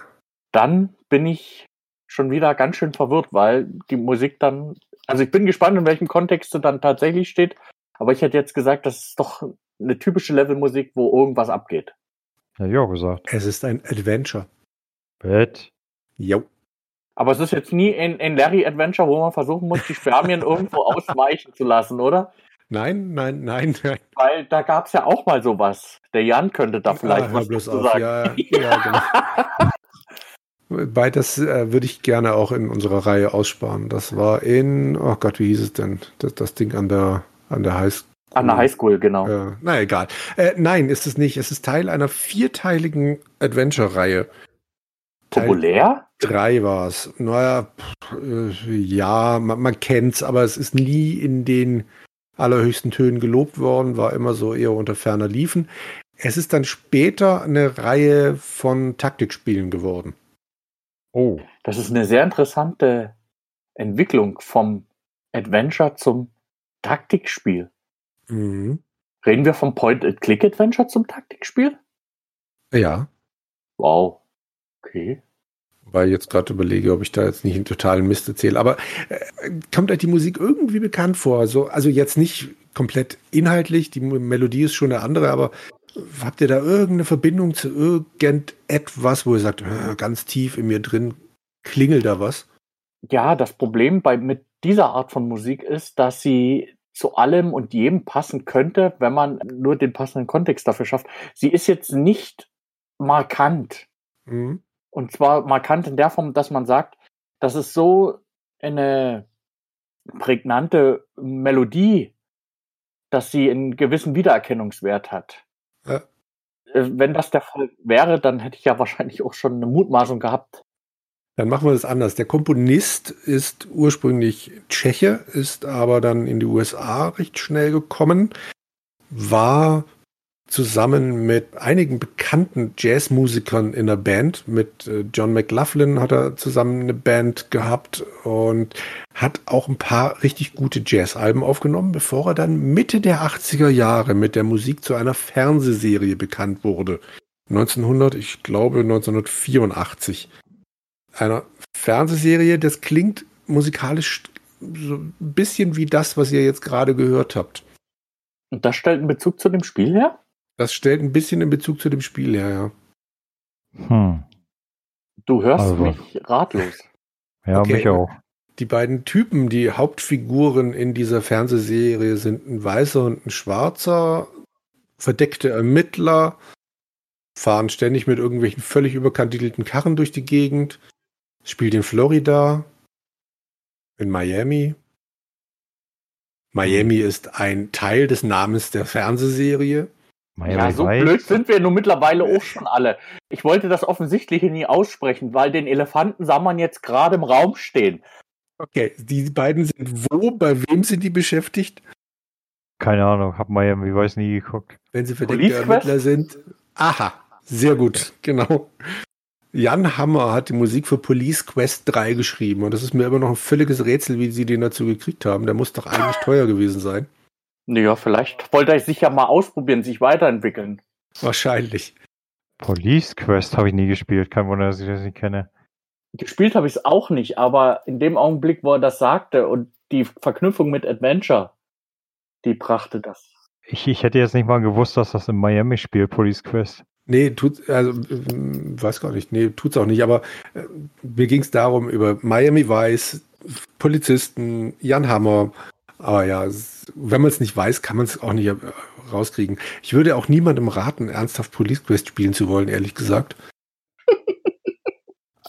Speaker 1: Dann bin ich schon wieder ganz schön verwirrt, weil die Musik dann, also ich bin gespannt, in welchem Kontext sie dann tatsächlich steht, aber ich hätte jetzt gesagt, das ist doch eine typische Levelmusik, wo irgendwas abgeht.
Speaker 2: Ja, ja, gesagt.
Speaker 3: Es ist ein Adventure.
Speaker 2: Bett.
Speaker 3: Jo.
Speaker 1: Aber es ist jetzt nie ein, ein Larry-Adventure, wo man versuchen muss, die Spermien *laughs* irgendwo ausweichen zu lassen, oder?
Speaker 3: Nein, nein, nein, nein.
Speaker 1: Weil da gab es ja auch mal sowas. Der Jan könnte da vielleicht
Speaker 3: Ah,
Speaker 1: was
Speaker 3: bloß
Speaker 1: dazu
Speaker 3: auf.
Speaker 1: sagen.
Speaker 3: Ja, ja, *laughs* genau. Bei das äh, würde ich gerne auch in unserer Reihe aussparen. Das war in, oh Gott, wie hieß es denn? Das, das Ding an der an der Highschool.
Speaker 1: An der Highschool, genau.
Speaker 3: Äh, na egal. Äh, nein, ist es nicht. Es ist Teil einer vierteiligen Adventure-Reihe.
Speaker 1: Populär?
Speaker 3: drei war es. Naja, pff, äh, ja, man, man kennt's, aber es ist nie in den allerhöchsten Tönen gelobt worden, war immer so eher unter ferner Liefen. Es ist dann später eine Reihe von Taktikspielen geworden.
Speaker 2: Oh.
Speaker 1: Das ist eine sehr interessante Entwicklung vom Adventure zum Taktikspiel.
Speaker 3: Mhm.
Speaker 1: Reden wir vom Point-and-Click-Adventure zum Taktikspiel?
Speaker 3: Ja,
Speaker 1: Wow. Okay.
Speaker 3: Weil ich jetzt gerade überlege, ob ich da jetzt nicht einen totalen Mist erzähle. Aber äh, kommt euch die Musik irgendwie bekannt vor? Also, also jetzt nicht komplett inhaltlich, die Melodie ist schon eine andere, aber habt ihr da irgendeine Verbindung zu irgendetwas, wo ihr sagt, äh, ganz tief in mir drin klingelt da was?
Speaker 1: Ja, das Problem bei mit dieser Art von Musik ist, dass sie zu allem und jedem passen könnte, wenn man nur den passenden Kontext dafür schafft. Sie ist jetzt nicht markant.
Speaker 3: Mhm.
Speaker 1: Und zwar markant in der Form, dass man sagt, das ist so eine prägnante Melodie, dass sie einen gewissen Wiedererkennungswert hat.
Speaker 3: Ja.
Speaker 1: Äh, Wenn das der Fall wäre, dann hätte ich ja wahrscheinlich auch schon eine Mutmaßung gehabt.
Speaker 3: Dann machen wir das anders. Der Komponist ist ursprünglich Tscheche, ist aber dann in die USA recht schnell gekommen, war zusammen mit einigen bekannten Jazzmusikern in der Band. Mit äh, John McLaughlin hat er zusammen eine Band gehabt und hat auch ein paar richtig gute Jazzalben aufgenommen, bevor er dann Mitte der 80er Jahre mit der Musik zu einer Fernsehserie bekannt wurde. 1900, ich glaube 1984 einer Fernsehserie, das klingt musikalisch so ein bisschen wie das, was ihr jetzt gerade gehört habt.
Speaker 1: Und das stellt einen Bezug zu dem Spiel her?
Speaker 3: Das stellt ein bisschen in Bezug zu dem Spiel her, ja.
Speaker 2: Hm.
Speaker 1: Du hörst
Speaker 2: Also.
Speaker 1: mich ratlos.
Speaker 2: Ja,
Speaker 3: Okay.
Speaker 2: mich auch.
Speaker 3: Die beiden Typen, die Hauptfiguren in dieser Fernsehserie sind ein weißer und ein schwarzer, verdeckte Ermittler, fahren ständig mit irgendwelchen völlig überkandidelten Karren durch die Gegend, spielt in Florida, in Miami. Miami ist ein Teil des Namens der Fernsehserie.
Speaker 2: Miami
Speaker 1: Ja, so
Speaker 2: Vice.
Speaker 1: blöd sind wir nun mittlerweile auch schon alle. Ich wollte das Offensichtliche nie aussprechen, weil den Elefanten sah man jetzt gerade im Raum stehen.
Speaker 3: Okay, die beiden sind wo? Bei wem sind die beschäftigt?
Speaker 2: Keine Ahnung, hab Miami Vice nie geguckt.
Speaker 3: Wenn sie verdeckte? Ermittler sind. Aha, sehr gut, genau. Jan Hammer hat die Musik für Police Quest 3 geschrieben und das ist mir immer noch ein völliges Rätsel, wie sie den dazu gekriegt haben. Der muss doch eigentlich teuer gewesen sein.
Speaker 1: Naja, vielleicht wollte er sich ja mal ausprobieren, sich weiterentwickeln.
Speaker 3: Wahrscheinlich.
Speaker 2: Police Quest habe ich nie gespielt. Kein Wunder, dass ich das nicht kenne.
Speaker 1: Gespielt habe ich es auch nicht, aber in dem Augenblick, wo er das sagte und die Verknüpfung mit Adventure, die brachte das.
Speaker 2: Ich, ich hätte jetzt nicht mal gewusst, dass das in Miami spielt, Police Quest.
Speaker 3: Nee, tut, also, ähm, weiß gar nicht, nee, tut's auch nicht, aber äh, mir ging es darum, über Miami Vice, Polizisten, Jan Hammer, aber ja, wenn man es nicht weiß, kann man es auch nicht äh, rauskriegen. Ich würde auch niemandem raten, ernsthaft Police Quest spielen zu wollen, ehrlich gesagt. *laughs*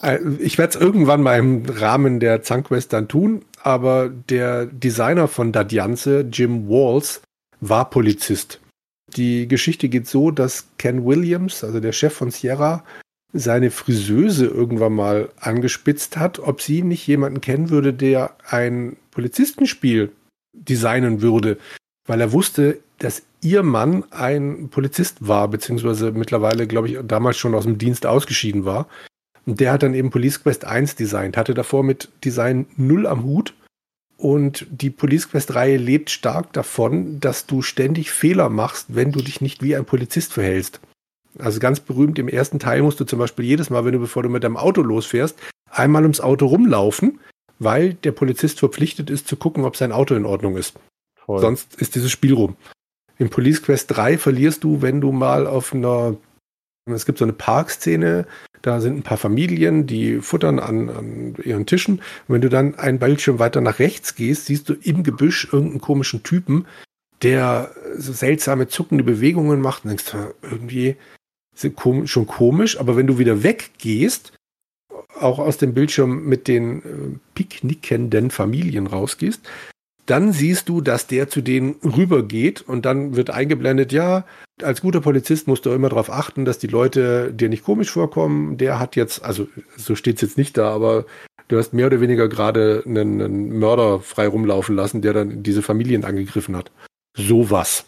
Speaker 3: Äh, Ich werde es irgendwann mal im Rahmen der Zangquest dann tun, aber der Designer von Dadjanze, Jim Walls, war Polizist. Die Geschichte geht so, dass Ken Williams, also der Chef von Sierra, seine Friseuse irgendwann mal angespitzt hat, ob sie nicht jemanden kennen würde, der ein Polizistenspiel designen würde, weil er wusste, dass ihr Mann ein Polizist war, beziehungsweise mittlerweile, glaube ich, damals schon aus dem Dienst ausgeschieden war. Und der hat dann eben Police Quest 1 designt, hatte davor mit Design null am Hut. Und die Police Quest-Reihe lebt stark davon, dass du ständig Fehler machst, wenn du dich nicht wie ein Polizist verhältst. Also ganz berühmt, im ersten Teil musst du zum Beispiel jedes Mal, wenn du, bevor du mit deinem Auto losfährst, einmal ums Auto rumlaufen, weil der Polizist verpflichtet ist zu gucken, ob sein Auto in Ordnung ist. Voll. Sonst ist dieses Spiel rum. In Police Quest 3 verlierst du, wenn du mal auf einer, es gibt so eine Parkszene, da sind ein paar Familien, die futtern an, an ihren Tischen. Und wenn du dann einen Bildschirm weiter nach rechts gehst, siehst du im Gebüsch irgendeinen komischen Typen, der so seltsame zuckende Bewegungen macht und denkst, irgendwie schon komisch, aber wenn du wieder weggehst, auch aus dem Bildschirm mit den äh, picknickenden Familien rausgehst, dann siehst du, dass der zu denen rübergeht und dann wird eingeblendet, ja, als guter Polizist musst du immer darauf achten, dass die Leute dir nicht komisch vorkommen. Der hat jetzt, also so steht es jetzt nicht da, aber du hast mehr oder weniger gerade einen, einen, Mörder frei rumlaufen lassen, der dann diese Familien angegriffen hat. Sowas.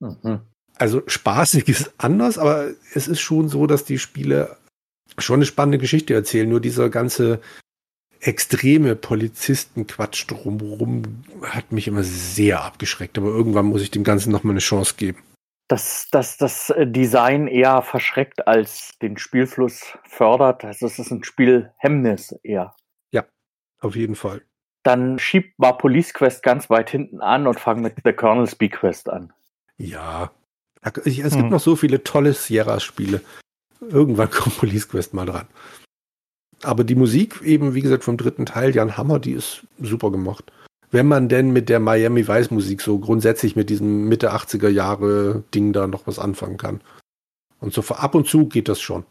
Speaker 3: Mhm. Also spaßig ist anders, aber es ist schon so, dass die Spiele schon eine spannende Geschichte erzählen. Nur dieser ganze extreme Polizistenquatsch drumherum hat mich immer sehr abgeschreckt. Aber irgendwann muss ich dem Ganzen nochmal eine Chance geben.
Speaker 1: Dass, dass das Design eher verschreckt als den Spielfluss fördert. Also es ist ein Spielhemmnis eher.
Speaker 3: Ja, auf jeden Fall.
Speaker 1: Dann schiebt mal Police Quest ganz weit hinten an und fang mit The Colonel's Bee Quest an.
Speaker 3: Ja. Es gibt hm. noch so viele tolle Sierra-Spiele. Irgendwann *laughs* kommt Police Quest mal dran. Aber die Musik eben, wie gesagt, vom dritten Teil, Jan Hammer, die ist super gemacht. Wenn man denn mit der Miami Vice Musik so grundsätzlich mit diesem Mitte 80er Jahre Ding da noch was anfangen kann. Und so ab und zu geht das schon.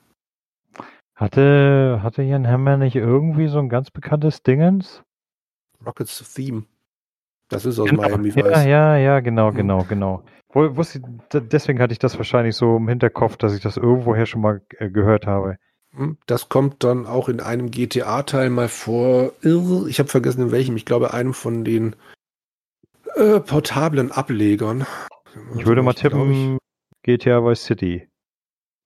Speaker 2: Hatte, hatte Jan Hammer nicht irgendwie so ein ganz bekanntes Dingens?
Speaker 3: Rockets Theme. Das ist aus
Speaker 2: genau,
Speaker 3: Miami
Speaker 2: Vice. Ja, ja, ja, genau, genau, genau. Wo, wusste, deswegen hatte ich das wahrscheinlich so im Hinterkopf, dass ich das irgendwoher schon mal äh, gehört habe.
Speaker 3: Hm, das kommt dann auch in einem GTA-Teil mal vor. Ich habe vergessen in welchem. Ich glaube, einem von den äh, portablen Ablegern.
Speaker 2: Ich würde mal tippen, GTA Vice City.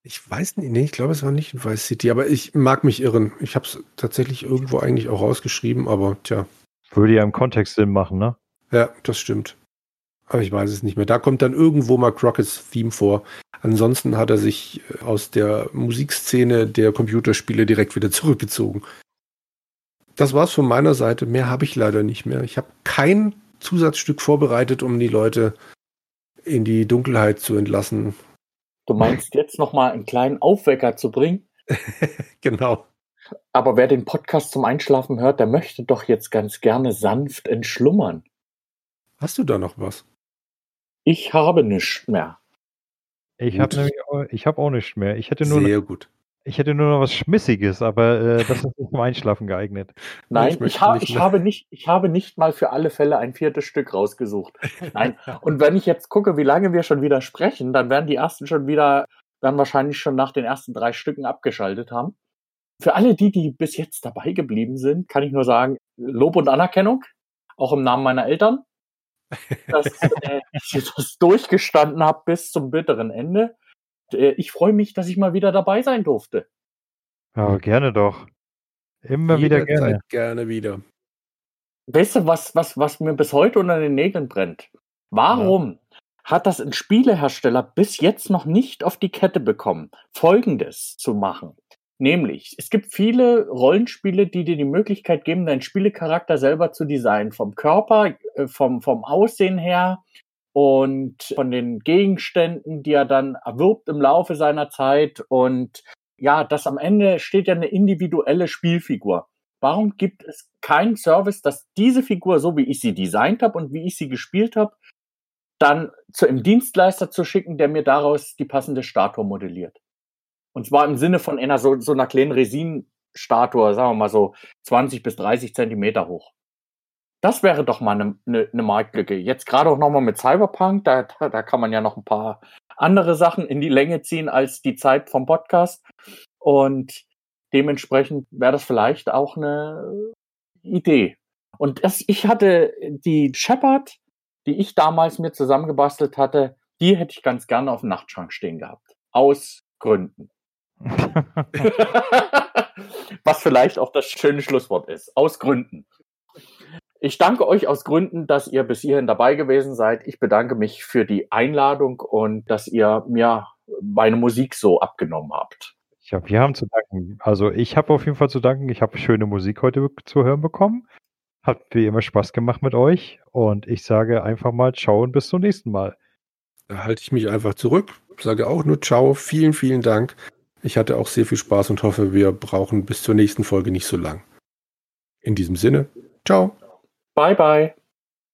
Speaker 3: Ich weiß nicht, nee, ich glaube, es war nicht in Vice City, aber ich mag mich irren. Ich habe es tatsächlich irgendwo eigentlich auch rausgeschrieben, aber tja.
Speaker 2: Würde ja im Kontext Sinn machen, ne?
Speaker 3: Ja, das stimmt. Aber ich weiß es nicht mehr. Da kommt dann irgendwo mal Crockett's Theme vor. Ansonsten hat er sich äh, aus der Musikszene der Computerspiele direkt wieder zurückgezogen. Das war's von meiner Seite. Mehr habe ich leider nicht mehr. Ich habe kein Zusatzstück vorbereitet, um die Leute in die Dunkelheit zu entlassen.
Speaker 1: Du meinst jetzt noch mal einen kleinen Aufwecker zu bringen? *laughs*
Speaker 3: genau.
Speaker 1: Aber wer den Podcast zum Einschlafen hört, der möchte doch jetzt ganz gerne sanft entschlummern.
Speaker 3: Hast du da noch was?
Speaker 1: Ich habe nichts mehr.
Speaker 2: Ich habe nämlich auch, ich habe auch nichts mehr. Ich hätte nur
Speaker 3: Sehr noch, gut.
Speaker 2: Ich hätte nur noch was Schmissiges, aber äh, das ist nicht zum Einschlafen geeignet. *laughs*
Speaker 1: Nein, ich, ich, ha ich habe nicht, ich habe nicht mal für alle Fälle ein viertes Stück rausgesucht. Nein. Und wenn ich jetzt gucke, wie lange wir schon wieder sprechen, dann werden die ersten schon wieder, dann wahrscheinlich schon nach den ersten drei Stücken abgeschaltet haben. Für alle die, die bis jetzt dabei geblieben sind, kann ich nur sagen, Lob und Anerkennung, auch im Namen meiner Eltern dass äh, *laughs* ich das durchgestanden habe bis zum bitteren Ende. Äh, ich freue mich, dass ich mal wieder dabei sein durfte.
Speaker 2: Ja, gerne doch. Immer wieder gerne.
Speaker 3: gerne wieder.
Speaker 1: Weißt du, was, was, was mir bis heute unter den Nägeln brennt? Warum ja. hat das ein Spielehersteller bis jetzt noch nicht auf die Kette bekommen, Folgendes zu machen? Nämlich, es gibt viele Rollenspiele, die dir die Möglichkeit geben, deinen Spielecharakter selber zu designen. Vom Körper, äh, vom, vom Aussehen her und von den Gegenständen, die er dann erwirbt im Laufe seiner Zeit. Und ja, das am Ende steht ja eine individuelle Spielfigur. Warum gibt es keinen Service, dass diese Figur, so wie ich sie designt habe und wie ich sie gespielt habe, dann zu einem Dienstleister zu schicken, der mir daraus die passende Statue modelliert? Und zwar im Sinne von einer so, so einer kleinen Resin-Statue, sagen wir mal so 20 bis 30 Zentimeter hoch. Das wäre doch mal eine, eine, eine Marktlücke. Jetzt gerade auch nochmal mit Cyberpunk, da, da kann man ja noch ein paar andere Sachen in die Länge ziehen als die Zeit vom Podcast. Und dementsprechend wäre das vielleicht auch eine Idee. Und das, ich hatte die Shepard die ich damals mir zusammengebastelt hatte, die hätte ich ganz gerne auf dem Nachtschrank stehen gehabt. Aus Gründen. *laughs* Was vielleicht auch das schöne Schlusswort ist. Aus Gründen. Ich danke euch aus Gründen, dass ihr bis hierhin dabei gewesen seid. Ich bedanke mich für die Einladung und dass ihr mir meine Musik so abgenommen habt.
Speaker 2: Ja, wir haben zu danken. Also ich habe auf jeden Fall zu danken. Ich habe schöne Musik heute zu hören bekommen. Hat wie immer Spaß gemacht mit euch. Und ich sage einfach mal Ciao und bis zum nächsten Mal.
Speaker 3: Da halte ich mich einfach zurück. Sage auch nur Ciao. Vielen, vielen Dank. Ich hatte auch sehr viel Spaß und hoffe, wir brauchen bis zur nächsten Folge nicht so lang. In diesem Sinne, ciao.
Speaker 1: Bye, bye.